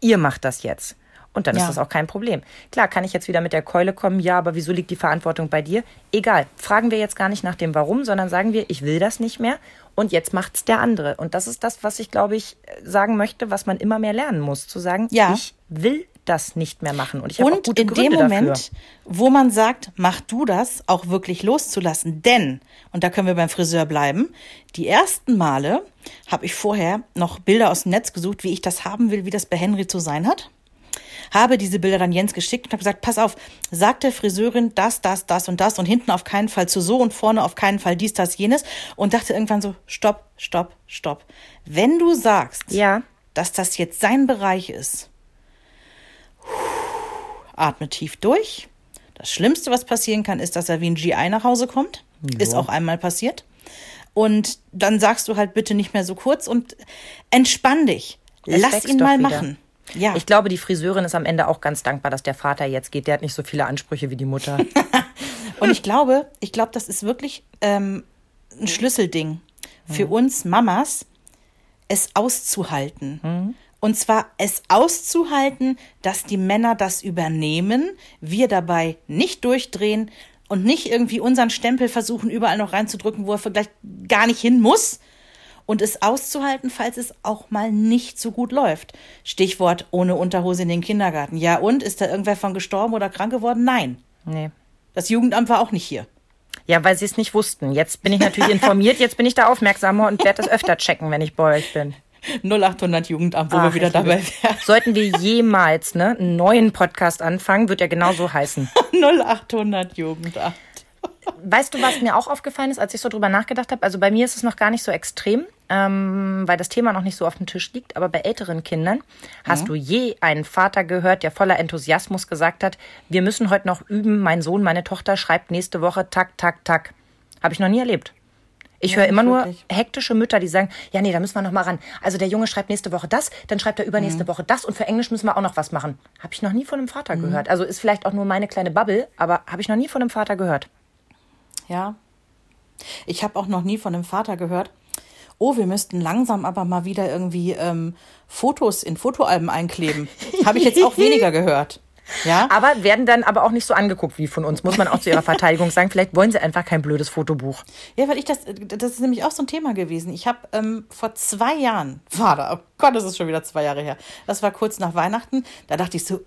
Ihr macht das jetzt. Und dann Ja. ist das auch kein Problem. Klar, kann ich jetzt wieder mit der Keule kommen, ja, aber wieso liegt die Verantwortung bei dir? Egal, fragen wir jetzt gar nicht nach dem Warum, sondern sagen wir, ich will das nicht mehr und jetzt macht's der andere. Und das ist das, was ich, glaube ich, sagen möchte, was man immer mehr lernen muss. Zu sagen, Ja. ich will das nicht mehr machen. Und ich habe gute in Gründe dem Moment, dafür. wo man sagt, mach du das, auch wirklich loszulassen. Denn, und da können wir beim Friseur bleiben, die ersten Male habe ich vorher noch Bilder aus dem Netz gesucht, wie ich das haben will, wie das bei Henry zu sein hat. Habe diese Bilder dann Jens geschickt und habe gesagt, pass auf, sag der Friseurin das, das, das und das und hinten auf keinen Fall zu so und vorne auf keinen Fall dies, das, jenes und dachte irgendwann so, stopp, stopp, stopp. Wenn du sagst, Ja. dass das jetzt sein Bereich ist, atme tief durch. Das Schlimmste, was passieren kann, ist, dass er wie ein GI nach Hause kommt. Ist auch einmal passiert. Und dann sagst du halt bitte nicht mehr so kurz und entspann dich. Lass ihn mal wieder. machen. Ja. Ich glaube, die Friseurin ist am Ende auch ganz dankbar, dass der Vater jetzt geht. Der hat nicht so viele Ansprüche wie die Mutter. <laughs> Und ich glaube, ich glaube, das ist wirklich ähm, ein Schlüsselding für uns Mamas, es auszuhalten. Und zwar es auszuhalten, dass die Männer das übernehmen, wir dabei nicht durchdrehen und nicht irgendwie unseren Stempel versuchen, überall noch reinzudrücken, wo er vielleicht gar nicht hin muss. Und es auszuhalten, falls es auch mal nicht so gut läuft. Stichwort ohne Unterhose in den Kindergarten. Ja, und ist da irgendwer von gestorben oder krank geworden? Nein. nee. Das Jugendamt war auch nicht hier. Ja, weil sie es nicht wussten. Jetzt bin ich natürlich informiert, jetzt bin ich da aufmerksamer und werde das öfter checken, wenn ich bei euch bin. <laughs> 0800 Jugendamt, wo Ach, wir wieder dabei wären. Sollten wir jemals ne, einen neuen Podcast anfangen, wird er genauso <laughs> heißen. 0800 Jugendamt. Weißt du, was mir auch aufgefallen ist, als ich so drüber nachgedacht habe? Also bei mir ist es noch gar nicht so extrem, ähm, weil das Thema noch nicht so auf dem Tisch liegt. Aber bei älteren Kindern hast du je einen Vater gehört, der voller Enthusiasmus gesagt hat, wir müssen heute noch üben, mein Sohn, meine Tochter schreibt nächste Woche tak, tak, tak. Habe ich noch nie erlebt. Ich Ja, höre immer nur wirklich. hektische Mütter, die sagen, ja, nee, da müssen wir noch mal ran. Also der Junge schreibt nächste Woche das, dann schreibt er übernächste Mhm. Woche das und für Englisch müssen wir auch noch was machen. Habe ich noch nie von einem Vater gehört. Also ist vielleicht auch nur meine kleine Bubble, aber habe ich noch nie von einem Vater gehört. Ja. Ich habe auch noch nie von einem Vater gehört, oh, wir müssten langsam aber mal wieder irgendwie ähm, Fotos in Fotoalben einkleben. habe ich jetzt auch weniger gehört. Ja. Aber werden dann aber auch nicht so angeguckt wie von uns, muss man auch zu ihrer Verteidigung sagen. Vielleicht wollen sie einfach kein blödes Fotobuch. Ja, weil ich das, das ist nämlich auch so ein Thema gewesen. Ich habe ähm, vor zwei Jahren, da, oh Gott, das ist schon wieder zwei Jahre her. Das war kurz nach Weihnachten. Da dachte ich so,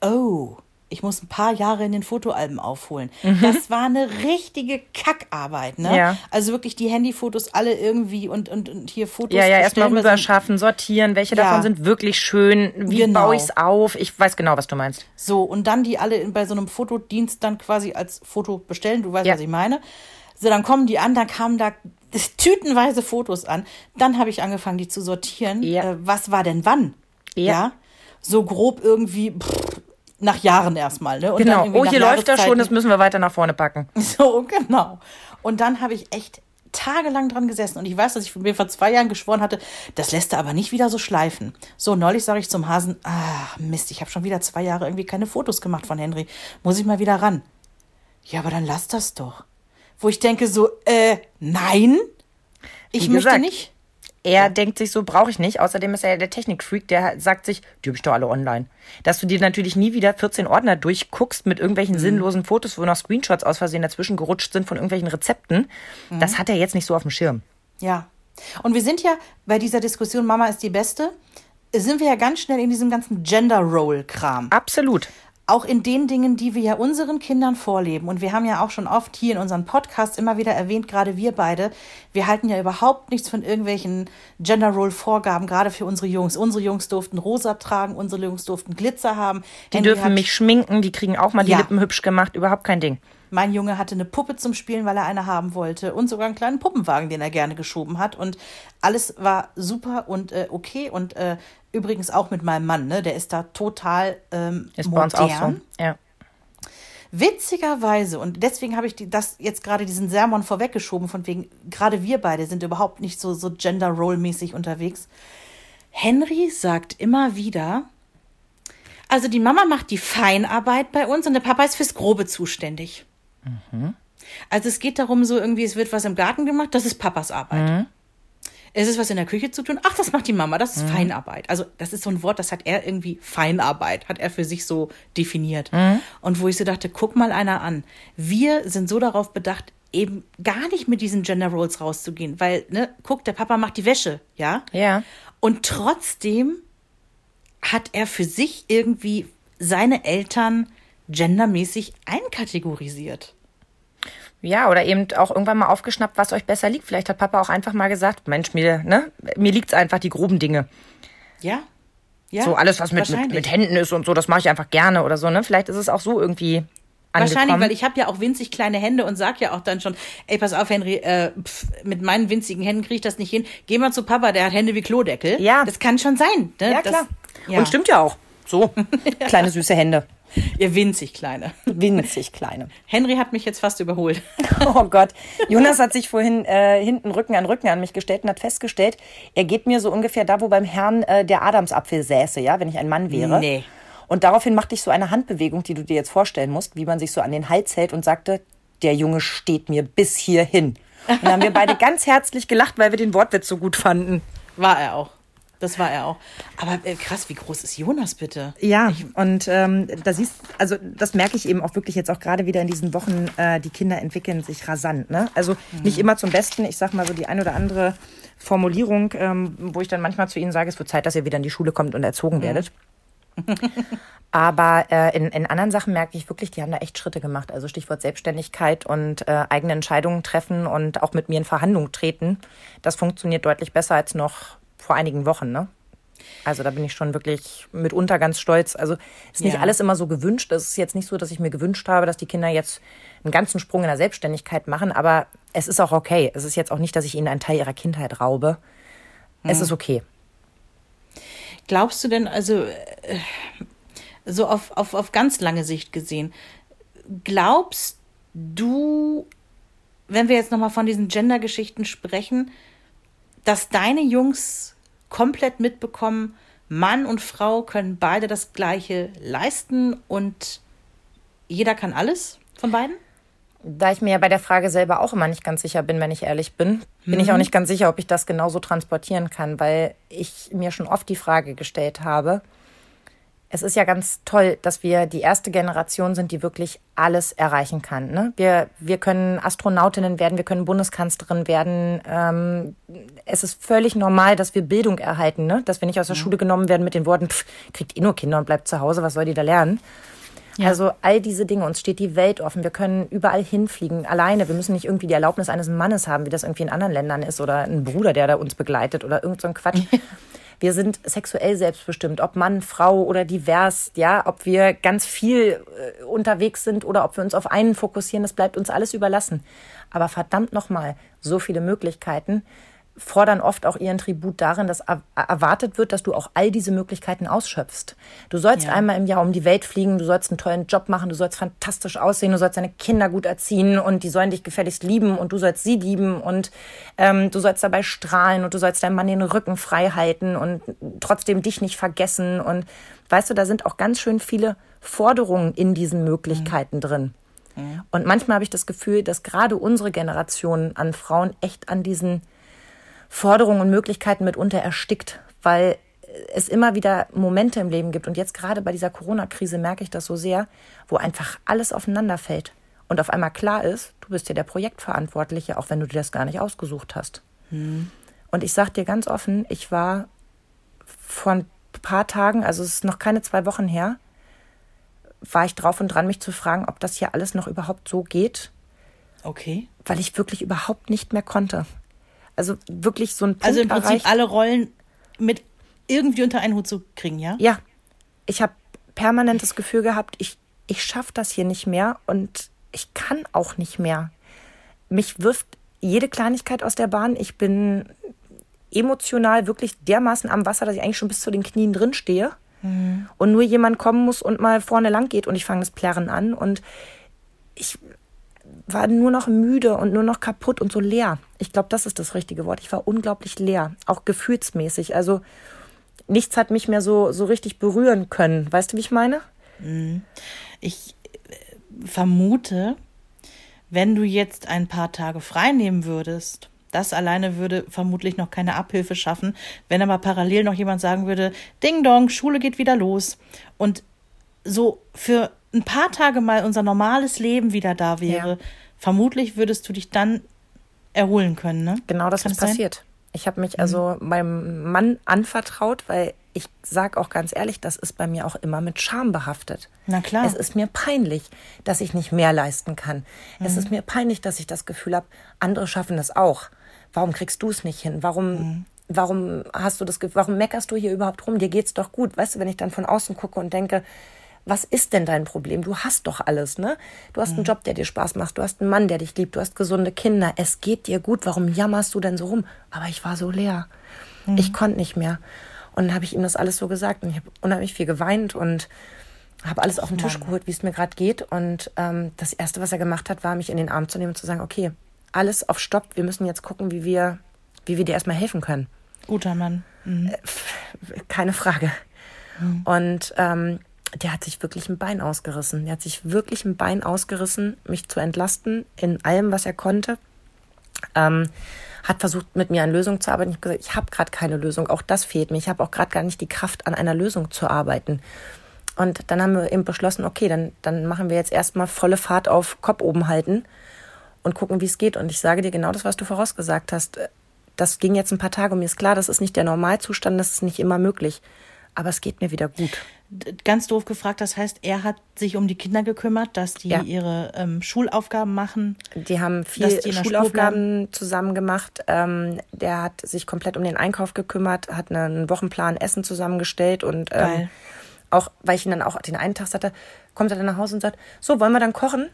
oh, ich muss ein paar Jahre in den Fotoalben aufholen. Das war eine richtige Kackarbeit, ne? Mhm. Ja. Also wirklich die Handyfotos alle irgendwie und, und, und hier Fotos. Ja, ja, erstmal rüberschaffen, sortieren, welche Ja. davon sind wirklich schön, wie Genau. baue ich es auf. Ich weiß genau, was du meinst. So, und dann die alle bei so einem Fotodienst dann quasi als Foto bestellen. Du weißt, Ja. was ich meine. So, dann kommen die an, dann kamen da tütenweise Fotos an. Dann habe ich angefangen, die zu sortieren. Ja. Äh, was war denn wann? Ja. So grob irgendwie pff, nach Jahren erstmal. Ne? Und Genau. Oh, hier läuft das schon, das müssen wir weiter nach vorne packen. <laughs> So, genau. Und dann habe ich echt tagelang dran gesessen. Und ich weiß, dass ich mir vor zwei Jahren geschworen hatte, das lässt er aber nicht wieder so schleifen. So, neulich sage ich zum Hasen, ah, Mist, ich habe schon wieder zwei Jahre irgendwie keine Fotos gemacht von Henry. Muss ich mal wieder ran. Ja, aber dann lass das doch. Wo ich denke so, äh, nein, ich Wie möchte gesagt, nicht. Er denkt sich so, brauche ich nicht. Außerdem ist er ja der Technikfreak, der sagt sich, die habe ich doch alle online. Dass du dir natürlich nie wieder 14 Ordner durchguckst mit irgendwelchen Mhm. sinnlosen Fotos, wo noch Screenshots aus Versehen dazwischen gerutscht sind von irgendwelchen Rezepten. Mhm. Das hat er jetzt nicht so auf dem Schirm. Ja. Und wir sind ja bei dieser Diskussion, Mama ist die Beste, sind wir ja ganz schnell in diesem ganzen Gender-Role-Kram. Absolut. Auch in den Dingen, die wir ja unseren Kindern vorleben. Und wir haben ja auch schon oft hier in unseren Podcasts immer wieder erwähnt, gerade wir beide, wir halten ja überhaupt nichts von irgendwelchen Gender Role Vorgaben, gerade für unsere Jungs. Unsere Jungs durften rosa tragen, unsere Jungs durften Glitzer haben. Die Henry dürfen mich schminken, die kriegen auch mal die Ja. Lippen hübsch gemacht, überhaupt kein Ding. Mein Junge hatte eine Puppe zum Spielen, weil er eine haben wollte und sogar einen kleinen Puppenwagen, den er gerne geschoben hat. Und alles war super und äh, okay. Und äh, übrigens auch mit meinem Mann, ne? der ist da total ähm, Ist bei uns auch modern. so. Ja. Witzigerweise, und deswegen habe ich die, das jetzt gerade diesen Sermon vorweggeschoben, von wegen, gerade wir beide sind überhaupt nicht so, so Gender-Role-mäßig unterwegs. Henry sagt immer wieder, Also die Mama macht die Feinarbeit bei uns und der Papa ist fürs Grobe zuständig. Also es geht darum, so irgendwie, es wird was im Garten gemacht, das ist Papas Arbeit. Es ist was in der Küche zu tun, ach, das macht die Mama, das ist Feinarbeit. Also das ist so ein Wort, das hat er irgendwie, Feinarbeit, hat er für sich so definiert. Und wo ich so dachte, guck mal einer an. Wir sind so darauf bedacht, eben gar nicht mit diesen Gender Roles rauszugehen, weil, ne, guck, der Papa macht die Wäsche, ja? Ja. Und trotzdem hat er für sich irgendwie seine Eltern gendermäßig einkategorisiert. Ja, oder eben auch irgendwann mal aufgeschnappt, was euch besser liegt. Vielleicht hat Papa auch einfach mal gesagt, Mensch, mir, ne, mir liegt's einfach die groben Dinge. Ja? Ja, so alles, was mit, mit, wahrscheinlich. mit Händen ist und so, das mache ich einfach gerne oder so, ne? Vielleicht ist es auch so irgendwie Wahrscheinlich, angekommen. weil ich habe ja auch winzig kleine Hände und sag ja auch dann schon, ey, pass auf, Henry, äh, pf, mit meinen winzigen Händen kriege ich das nicht hin. Geh mal zu Papa, der hat Hände wie Klodeckel. Ja. Das kann schon sein. Ne? ja, das, klar. Ja. Und stimmt ja auch. So, <laughs> kleine süße Hände. <laughs> Ihr winzig kleine. Winzig kleine. Henry hat mich jetzt fast überholt. <laughs> Oh Gott. Jonas hat sich vorhin äh, hinten Rücken an Rücken an mich gestellt und hat festgestellt, er geht mir so ungefähr da, wo beim Herrn äh, der Adamsapfel säße, ja, wenn ich ein Mann wäre. Nee. Und daraufhin machte ich so eine Handbewegung, die du dir jetzt vorstellen musst, wie man sich so an den Hals hält und sagte, der Junge steht mir bis hierhin. Und dann haben wir beide <laughs> ganz herzlich gelacht, weil wir den Wortwitz so gut fanden. War er auch. Das war er auch. Aber äh, krass, wie groß ist Jonas bitte? Ja, und ähm, da siehst, also das merke ich eben auch wirklich jetzt auch gerade wieder in diesen Wochen, äh, die Kinder entwickeln sich rasant. Ne? Also nicht immer zum Besten. Ich sag mal so die ein oder andere Formulierung, ähm, wo ich dann manchmal zu ihnen sage, es wird Zeit, dass ihr wieder in die Schule kommt und erzogen werdet. <laughs> Aber äh, in, in anderen Sachen merke ich wirklich, die haben da echt Schritte gemacht. Also Stichwort Selbstständigkeit und äh, eigene Entscheidungen treffen und auch mit mir in Verhandlungen treten. Das funktioniert deutlich besser als noch vor einigen Wochen, ne? Also da bin ich schon wirklich mitunter ganz stolz. Also ist nicht Ja. alles immer so gewünscht. Es ist jetzt nicht so, dass ich mir gewünscht habe, dass die Kinder jetzt einen ganzen Sprung in der Selbstständigkeit machen. Aber es ist auch okay. Es ist jetzt auch nicht, dass ich ihnen einen Teil ihrer Kindheit raube. Es ist okay. Glaubst du denn, also äh, so auf, auf, auf ganz lange Sicht gesehen, glaubst du, wenn wir jetzt nochmal von diesen Gender-Geschichten sprechen, dass deine Jungs komplett mitbekommen, Mann und Frau können beide das Gleiche leisten und jeder kann alles von beiden? Da ich mir ja bei der Frage selber auch immer nicht ganz sicher bin, wenn ich ehrlich bin, bin ich auch nicht ganz sicher, ob ich das genauso transportieren kann, weil ich mir schon oft die Frage gestellt habe, es ist ja ganz toll, dass wir die erste Generation sind, die wirklich alles erreichen kann. Ne? Wir, wir können Astronautinnen werden, wir können Bundeskanzlerin werden. Ähm, es ist völlig normal, dass wir Bildung erhalten, ne? dass wir nicht aus der Schule genommen werden mit den Worten, pff, kriegt eh nur Kinder und bleibt zu Hause, was soll die da lernen? Also all diese Dinge, uns steht die Welt offen. Wir können überall hinfliegen, alleine. Wir müssen nicht irgendwie die Erlaubnis eines Mannes haben, wie das irgendwie in anderen Ländern ist, oder einen Bruder, der da uns begleitet oder irgend so ein Quatsch. <laughs> Wir sind sexuell selbstbestimmt, ob Mann, Frau oder divers, ja, ob wir ganz viel äh, unterwegs sind oder ob wir uns auf einen fokussieren, das bleibt uns alles überlassen. Aber verdammt nochmal, so viele Möglichkeiten fordern oft auch ihren Tribut darin, dass er- erwartet wird, dass du auch all diese Möglichkeiten ausschöpfst. Du sollst Ja. einmal im Jahr um die Welt fliegen, du sollst einen tollen Job machen, du sollst fantastisch aussehen, du sollst deine Kinder gut erziehen und die sollen dich gefälligst lieben und du sollst sie lieben und ähm, du sollst dabei strahlen und du sollst deinem Mann den Rücken frei halten und trotzdem dich nicht vergessen und weißt du, da sind auch ganz schön viele Forderungen in diesen Möglichkeiten drin. Und manchmal habe ich das Gefühl, dass gerade unsere Generation an Frauen echt an diesen Forderungen und Möglichkeiten mitunter erstickt, weil es immer wieder Momente im Leben gibt. Und jetzt gerade bei dieser Corona-Krise merke ich das so sehr, wo einfach alles aufeinander fällt. Und auf einmal klar ist, du bist ja der Projektverantwortliche, auch wenn du dir das gar nicht ausgesucht hast. Und ich sage dir ganz offen, ich war vor ein paar Tagen, also es ist noch keine zwei Wochen her, war ich drauf und dran, mich zu fragen, ob das hier alles noch überhaupt so geht, Okay. weil ich wirklich überhaupt nicht mehr konnte. Also wirklich so ein Punkt Also im Prinzip erreicht. alle Rollen mit irgendwie unter einen Hut zu kriegen, ja? Ja, ich habe permanent das Gefühl gehabt, ich, ich schaffe das hier nicht mehr und ich kann auch nicht mehr. Mich wirft jede Kleinigkeit aus der Bahn. Ich bin emotional wirklich dermaßen am Wasser, dass ich eigentlich schon bis zu den Knien drin stehe. Und nur jemand kommen muss und mal vorne lang geht und ich fange das Plärren an und ich war nur noch müde und nur noch kaputt und so leer. Ich glaube, das ist das richtige Wort. Ich war unglaublich leer, auch gefühlsmäßig. Also nichts hat mich mehr so, so richtig berühren können. Weißt du, wie ich meine? Ich äh, vermute, wenn du jetzt ein paar Tage frei nehmen würdest, das alleine würde vermutlich noch keine Abhilfe schaffen. Wenn aber parallel noch jemand sagen würde, Ding Dong, Schule geht wieder los und so für ein paar Tage mal unser normales Leben wieder da wäre, Ja. vermutlich würdest du dich dann erholen können, ne? Genau das Kann ist es sein? passiert. Ich habe mich also meinem Mann anvertraut, weil ich sag auch ganz ehrlich, das ist bei mir auch immer mit Scham behaftet. Na klar. Es ist mir peinlich, dass ich nicht mehr leisten kann. Es ist mir peinlich, dass ich das Gefühl habe, andere schaffen das auch. Warum kriegst du es nicht hin? Warum, warum hast du das Gefühl, warum meckerst du hier überhaupt rum? Dir geht's doch gut. Weißt du, wenn ich dann von außen gucke und denke, was ist denn dein Problem? Du hast doch alles, ne? Du hast einen Job, der dir Spaß macht. Du hast einen Mann, der dich liebt. Du hast gesunde Kinder. Es geht dir gut. Warum jammerst du denn so rum? Aber ich war so leer. Ich konnte nicht mehr. Und dann habe ich ihm das alles so gesagt. Und ich habe unheimlich viel geweint und habe alles auf den Tisch geholt, wie es mir gerade geht. Und ähm, das Erste, was er gemacht hat, war, mich in den Arm zu nehmen und zu sagen, okay, alles auf Stopp. Wir müssen jetzt gucken, wie wir, wie wir dir erstmal helfen können. Guter Mann. Keine Frage. Und ähm, der hat sich wirklich ein Bein ausgerissen. Der hat sich wirklich ein Bein ausgerissen, mich zu entlasten in allem, was er konnte. Ähm, hat versucht, mit mir an Lösungen zu arbeiten. Ich habe gesagt, ich habe gerade keine Lösung. Auch das fehlt mir. Ich habe auch gerade gar nicht die Kraft, an einer Lösung zu arbeiten. Und dann haben wir eben beschlossen, okay, dann, dann machen wir jetzt erstmal volle Fahrt auf Kopf oben halten und gucken, wie es geht. Und ich sage dir genau das, was du vorausgesagt hast. Das ging jetzt ein paar Tage und mir ist klar, das ist nicht der Normalzustand, das ist nicht immer möglich. Aber es geht mir wieder gut. Ganz doof gefragt, das heißt, er hat sich um die Kinder gekümmert, dass die Ja. ihre ähm, Schulaufgaben machen. Die haben viel die Schulaufgaben zusammen gemacht. Ähm, der hat sich komplett um den Einkauf gekümmert, hat einen Wochenplan Essen zusammengestellt und ähm, auch, weil ich ihn dann auch den einen Tag sagte, kommt er dann nach Hause und sagt, so, wollen wir dann kochen?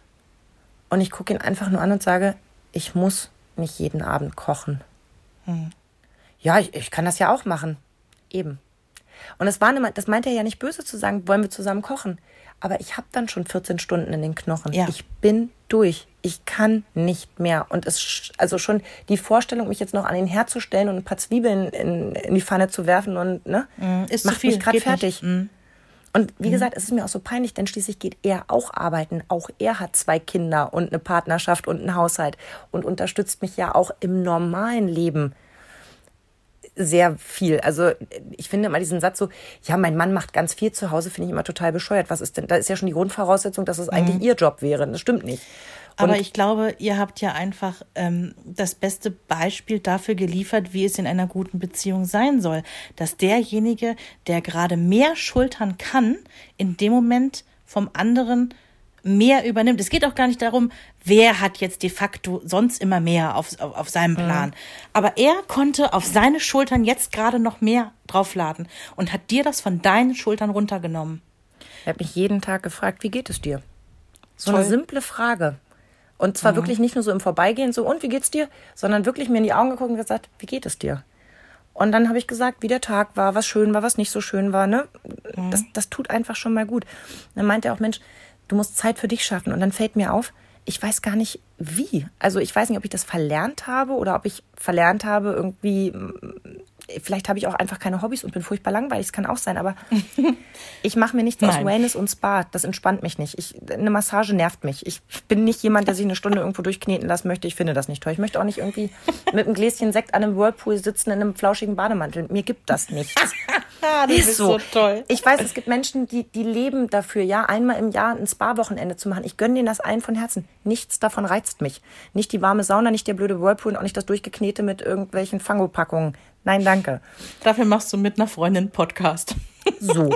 Und ich gucke ihn einfach nur an und sage, ich muss nicht jeden Abend kochen. Ja, ich, ich kann das ja auch machen. Eben. Und das, war das meinte er ja nicht böse zu sagen, wollen wir zusammen kochen. Aber ich habe dann schon 14 Stunden in den Knochen. Ja. Ich bin durch. Ich kann nicht mehr. Und es, also schon die Vorstellung, mich jetzt noch an den Herd zu stellen und ein paar Zwiebeln in, in die Pfanne zu werfen und, ne, Mhm, ist macht mich gerade fertig. Mhm. Und wie gesagt, es ist mir auch so peinlich, denn schließlich geht er auch arbeiten. Auch er hat zwei Kinder und eine Partnerschaft und einen Haushalt und unterstützt mich ja auch im normalen Leben sehr viel. Also ich finde immer diesen Satz so, ja, mein Mann macht ganz viel zu Hause, finde ich immer total bescheuert. Was ist denn, da ist ja schon die Grundvoraussetzung, dass es eigentlich ihr Job wäre. Das stimmt nicht. Aber Und- ich glaube, ihr habt ja einfach ähm, das beste Beispiel dafür geliefert, wie es in einer guten Beziehung sein soll. Dass derjenige, der gerade mehr schultern kann, in dem Moment vom anderen mehr übernimmt. Es geht auch gar nicht darum, wer hat jetzt de facto sonst immer mehr auf, auf, auf seinem Plan. Aber er konnte auf seine Schultern jetzt gerade noch mehr draufladen und hat dir das von deinen Schultern runtergenommen. Er hat mich jeden Tag gefragt, wie geht es dir? So Toll. eine simple Frage. Und zwar wirklich nicht nur so im Vorbeigehen, so, und wie geht's dir? Sondern wirklich mir in die Augen geguckt und gesagt, wie geht es dir? Und dann habe ich gesagt, wie der Tag war, was schön war, was nicht so schön war. Ne? Das, das tut einfach schon mal gut. Dann meinte er auch, Mensch, du musst Zeit für dich schaffen. Und dann fällt mir auf, ich weiß gar nicht wie. Also ich weiß nicht, ob ich das verlernt habe oder ob ich verlernt habe, irgendwie, vielleicht habe ich auch einfach keine Hobbys und bin furchtbar langweilig. Das kann auch sein, aber <laughs> ich mache mir nichts aus Nein. Wellness und Spa. Das entspannt mich nicht. Ich, eine Massage nervt mich. Ich bin nicht jemand, der sich eine Stunde irgendwo durchkneten lassen möchte. Ich finde das nicht toll. Ich möchte auch nicht irgendwie mit einem Gläschen Sekt an einem Whirlpool sitzen in einem flauschigen Bademantel. Mir gibt das nichts. <laughs> Ah, du Ist so. toll. Ich weiß, es gibt Menschen, die, die leben dafür, ja, einmal im Jahr ein Spa-Wochenende zu machen. Ich gönne denen das ein von Herzen. Nichts davon reizt mich. Nicht die warme Sauna, nicht der blöde Whirlpool und auch nicht das Durchgeknete mit irgendwelchen Fangopackungen. Nein, danke. Dafür machst du mit einer Freundin Podcast. So.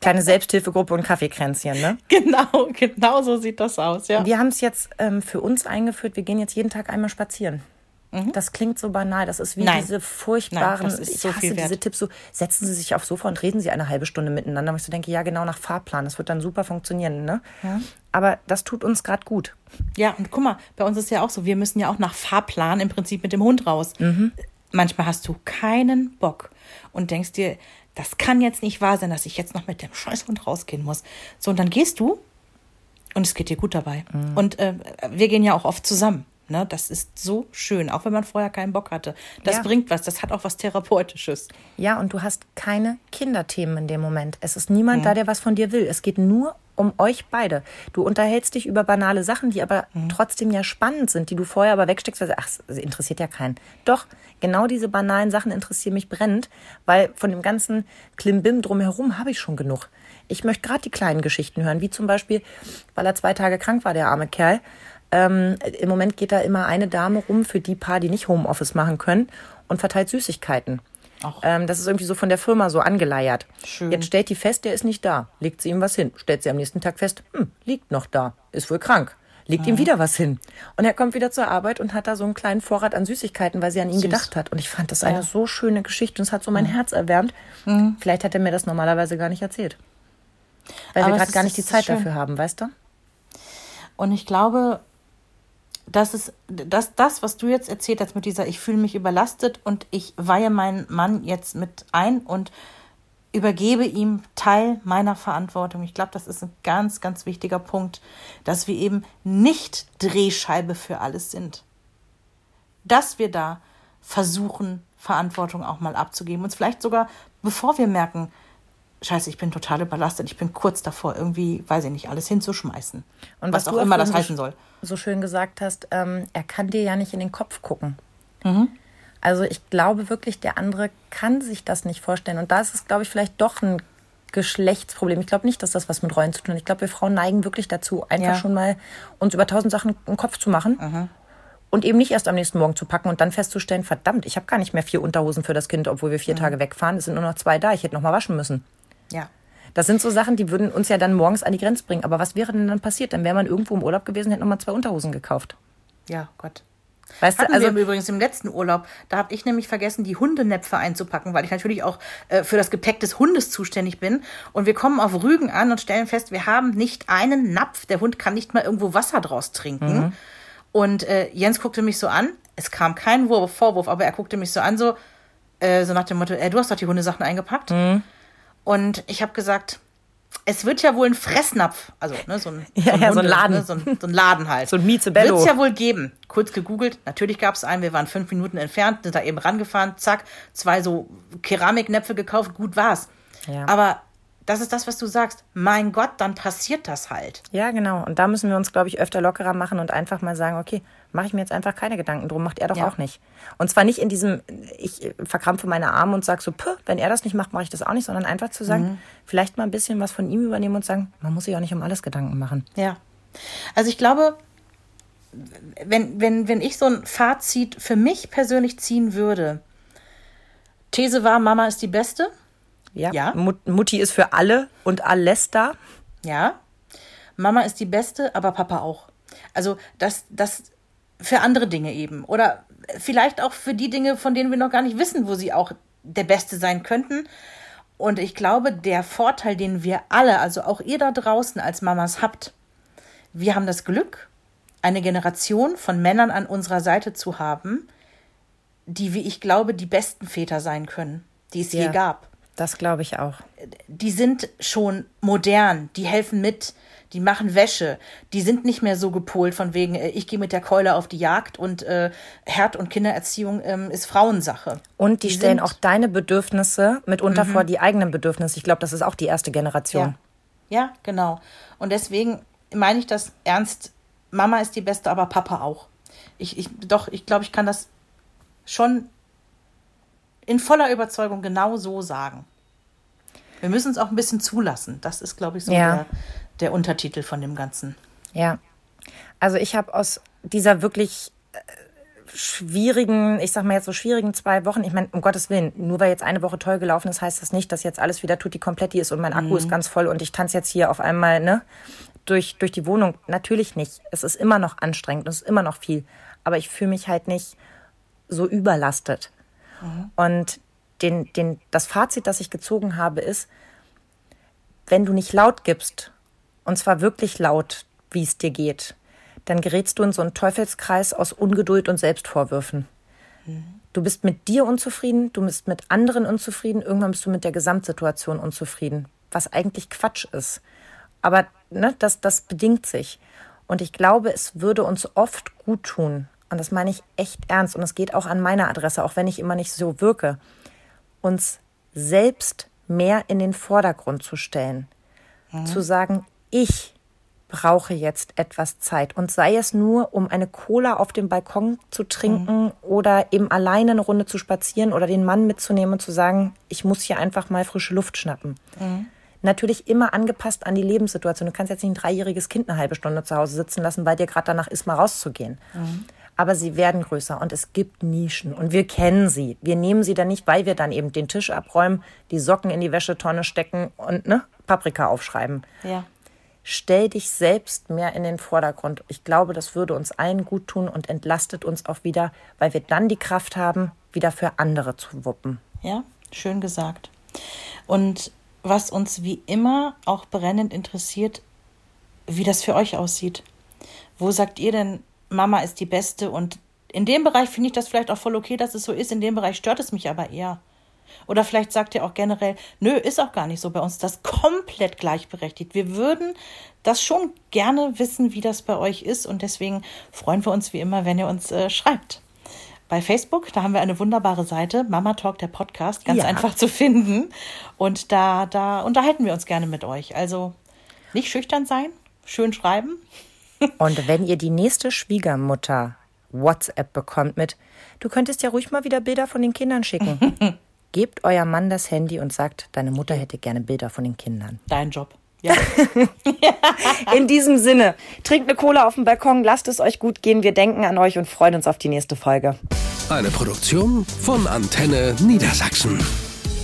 Kleine Selbsthilfegruppe und Kaffeekränzchen, ne? <laughs> Genau, genau so sieht das aus, ja. Wir haben es jetzt ähm, für uns eingeführt. Wir gehen jetzt jeden Tag einmal spazieren. Das klingt so banal. Das ist wie Mhm. Nein. diese furchtbaren. Nein, ich so hasse diese Tipps. So setzen Sie sich aufs Sofa und reden Sie eine halbe Stunde miteinander. Und ich so denke, ja genau nach Fahrplan. Das wird dann super funktionieren. Ne? Aber das tut uns gerade gut. Ja, und guck mal, bei uns ist ja auch so, wir müssen ja auch nach Fahrplan im Prinzip mit dem Hund raus. Manchmal hast du keinen Bock und denkst dir, das kann jetzt nicht wahr sein, dass ich jetzt noch mit dem Scheißhund rausgehen muss. So, und dann gehst du und es geht dir gut dabei. Und äh, wir gehen ja auch oft zusammen. Ne, das ist so schön, auch wenn man vorher keinen Bock hatte. Das Ja. bringt was, das hat auch was Therapeutisches. Ja, und du hast keine Kinderthemen in dem Moment. Es ist niemand da, der was von dir will. Es geht nur um euch beide. Du unterhältst dich über banale Sachen, die aber trotzdem ja spannend sind, die du vorher aber wegsteckst, weil ach, das interessiert ja keinen. Doch, genau diese banalen Sachen interessieren mich brennend, weil von dem ganzen Klimbim drumherum habe ich schon genug. Ich möchte gerade die kleinen Geschichten hören, wie zum Beispiel, weil er zwei Tage krank war, der arme Kerl. Ähm, Im Moment geht da immer eine Dame rum für die paar, die nicht Homeoffice machen können und verteilt Süßigkeiten. Ähm, das ist irgendwie so von der Firma so angeleiert. Schön. Jetzt stellt die fest, der ist nicht da. Legt sie ihm was hin. Stellt sie am nächsten Tag fest, hm, liegt noch da. Ist wohl krank. Legt ihm wieder was hin. Und er kommt wieder zur Arbeit und hat da so einen kleinen Vorrat an Süßigkeiten, weil sie an ihn gedacht hat. Und ich fand das eine so schöne Geschichte und es hat so mein Herz erwärmt. Vielleicht hat er mir das normalerweise gar nicht erzählt. Weil Aber wir gerade gar nicht die Zeit schön. dafür haben, weißt du? Und ich glaube, das ist das, das, was du jetzt erzählt hast mit dieser, ich fühle mich überlastet und ich weihe meinen Mann jetzt mit ein und übergebe ihm Teil meiner Verantwortung. Ich glaube, das ist ein ganz, ganz wichtiger Punkt, dass wir eben nicht Drehscheibe für alles sind. Dass wir da versuchen, Verantwortung auch mal abzugeben. Uns vielleicht sogar, bevor wir merken, Scheiße, ich bin total überlastet, ich bin kurz davor, irgendwie, weiß ich nicht, alles hinzuschmeißen. Und was, was, auch immer das heißen so, soll. so schön gesagt hast, ähm, er kann dir ja nicht in den Kopf gucken. Mhm. Also ich glaube wirklich, der andere kann sich das nicht vorstellen. Und da ist es, glaube ich, vielleicht doch ein Geschlechtsproblem. Ich glaube nicht, dass das was mit Rollen zu tun hat. Ich glaube, wir Frauen neigen wirklich dazu, einfach Ja. schon mal uns über tausend Sachen im Kopf zu machen. Und eben nicht erst am nächsten Morgen zu packen und dann festzustellen, verdammt, ich habe gar nicht mehr vier Unterhosen für das Kind, obwohl wir vier Tage wegfahren. Es sind nur noch zwei da. Ich hätte noch mal waschen müssen. Ja. Das sind so Sachen, die würden uns ja dann morgens an die Grenze bringen. Aber was wäre denn dann passiert? Dann wäre man irgendwo im Urlaub gewesen, hätte nochmal zwei Unterhosen gekauft. Ja, Gott. Weißt Hatten du, also wir übrigens im letzten Urlaub. Da habe ich nämlich vergessen, die Hundenäpfe einzupacken, weil ich natürlich auch äh, für das Gepäck des Hundes zuständig bin. Und wir kommen auf Rügen an und stellen fest, wir haben nicht einen Napf. Der Hund kann nicht mal irgendwo Wasser draus trinken. Und äh, Jens guckte mich so an. Es kam kein Wurf, Vorwurf, aber er guckte mich so an, so, äh, so nach dem Motto, äh, du hast doch die Hundesachen eingepackt. Und ich habe gesagt, es wird ja wohl ein Fressnapf, also ne, so ein, Ja, <laughs> ja, so ein Laden. Ne, so, ein, so ein Laden halt. So ein Miezebello. Wird's ja wohl geben. Kurz gegoogelt, natürlich gab es einen, wir waren fünf Minuten entfernt, sind da eben rangefahren, zack, zwei so Keramiknäpfe gekauft, gut war's. Ja. Aber das ist das, was du sagst. Mein Gott, dann passiert das halt. Ja, genau. Und da müssen wir uns, glaube ich, öfter lockerer machen und einfach mal sagen, okay, mache ich mir jetzt einfach keine Gedanken drum, macht er doch Ja. auch nicht. Und zwar nicht in diesem, ich verkrampfe meine Arme und sage so, Puh, wenn er das nicht macht, mache ich das auch nicht, sondern einfach zu sagen, vielleicht mal ein bisschen was von ihm übernehmen und sagen, man muss sich auch nicht um alles Gedanken machen. Ja. Also ich glaube, wenn, wenn, wenn ich so ein Fazit für mich persönlich ziehen würde, These war, Mama ist die Beste. Ja. Ja. Mut, Mutti ist für alle und alles da. Ja. Mama ist die Beste, aber Papa auch. Also das, das für andere Dinge eben. Oder vielleicht auch für die Dinge, von denen wir noch gar nicht wissen, wo sie auch der Beste sein könnten. Und ich glaube, der Vorteil, den wir alle, also auch ihr da draußen als Mamas habt, wir haben das Glück, eine Generation von Männern an unserer Seite zu haben, die, wie ich glaube, die besten Väter sein können, die es je Ja. gab Das glaube ich auch. die sind schon modern, die helfen mit, die machen Wäsche, die sind nicht mehr so gepolt von wegen, äh, ich gehe mit der Keule auf die Jagd und äh, Herd- und Kindererziehung ähm, ist Frauensache. Und die, stellen sind- Mhm. auch deine Bedürfnisse mitunter vor die eigenen Bedürfnisse. Ich glaube, das ist auch die erste Generation. Ja. ja, genau. Und deswegen meine ich das ernst, Mama ist die Beste, aber Papa auch. Ich, ich, doch, ich glaube, ich kann das schon in voller Überzeugung genau so sagen. Wir müssen es auch ein bisschen zulassen. Das ist, glaube ich, so Ja. der, der Untertitel von dem Ganzen. Ja. Also ich habe aus dieser wirklich äh, schwierigen, ich sag mal jetzt so schwierigen zwei Wochen, ich meine, um Gottes Willen, nur weil jetzt eine Woche toll gelaufen ist, heißt das nicht, dass jetzt alles wieder tutti kompletti ist und mein Akku ist ganz voll und ich tanze jetzt hier auf einmal, ne, durch, durch die Wohnung. Natürlich nicht. Es ist immer noch anstrengend, es ist immer noch viel. Aber ich fühle mich halt nicht so überlastet. Und den, den, das Fazit, das ich gezogen habe, ist, wenn du nicht laut gibst, und zwar wirklich laut, wie es dir geht, dann gerätst du in so einen Teufelskreis aus Ungeduld und Selbstvorwürfen. Du bist mit dir unzufrieden, du bist mit anderen unzufrieden, irgendwann bist du mit der Gesamtsituation unzufrieden, was eigentlich Quatsch ist. Aber ne, das, das bedingt sich. Und ich glaube, es würde uns oft gut tun, und das meine ich echt ernst und es geht auch an meiner Adresse, auch wenn ich immer nicht so wirke, uns selbst mehr in den Vordergrund zu stellen. Mhm. Zu sagen, ich brauche jetzt etwas Zeit. Und sei es nur, um eine Cola auf dem Balkon zu trinken mhm. oder eben alleine eine Runde zu spazieren oder den Mann mitzunehmen und zu sagen, ich muss hier einfach mal frische Luft schnappen. Mhm. Natürlich immer angepasst an die Lebenssituation. Du kannst jetzt nicht ein dreijähriges Kind eine halbe Stunde zu Hause sitzen lassen, weil dir gerade danach ist, mal rauszugehen. Mhm. Aber sie werden größer und es gibt Nischen und wir kennen sie. Wir nehmen sie dann nicht, weil wir dann eben den Tisch abräumen, die Socken in die Wäschetonne stecken und ne, Paprika aufschreiben. Ja stell dich selbst mehr in den Vordergrund. Ich glaube, das würde uns allen gut tun und entlastet uns auch wieder, weil wir dann die Kraft haben, wieder für andere zu wuppen. Ja, schön gesagt. Und was uns wie immer auch brennend interessiert, wie das für euch aussieht. Wo sagt ihr denn, Mama ist die Beste und in dem Bereich finde ich das vielleicht auch voll okay, dass es so ist, in dem Bereich stört es mich aber eher. Oder vielleicht sagt ihr auch generell, nö, ist auch gar nicht so bei uns, das komplett gleichberechtigt. Wir würden das schon gerne wissen, wie das bei euch ist und deswegen freuen wir uns wie immer, wenn ihr uns äh, schreibt. Bei Facebook, da haben wir eine wunderbare Seite, Mama Talk, der Podcast, ganz ja. einfach zu finden. Und da, da unterhalten wir uns gerne mit euch. Also nicht schüchtern sein, schön schreiben. Und wenn ihr die nächste Schwiegermutter WhatsApp bekommt mit, du könntest ja ruhig mal wieder Bilder von den Kindern schicken. <laughs> Gebt euer Mann das Handy und sagt, deine Mutter hätte gerne Bilder von den Kindern. Dein Job. Ja. <laughs> In diesem Sinne, trinkt eine Cola auf dem Balkon, lasst es euch gut gehen. Wir denken an euch und freuen uns auf die nächste Folge. Eine Produktion von Antenne Niedersachsen.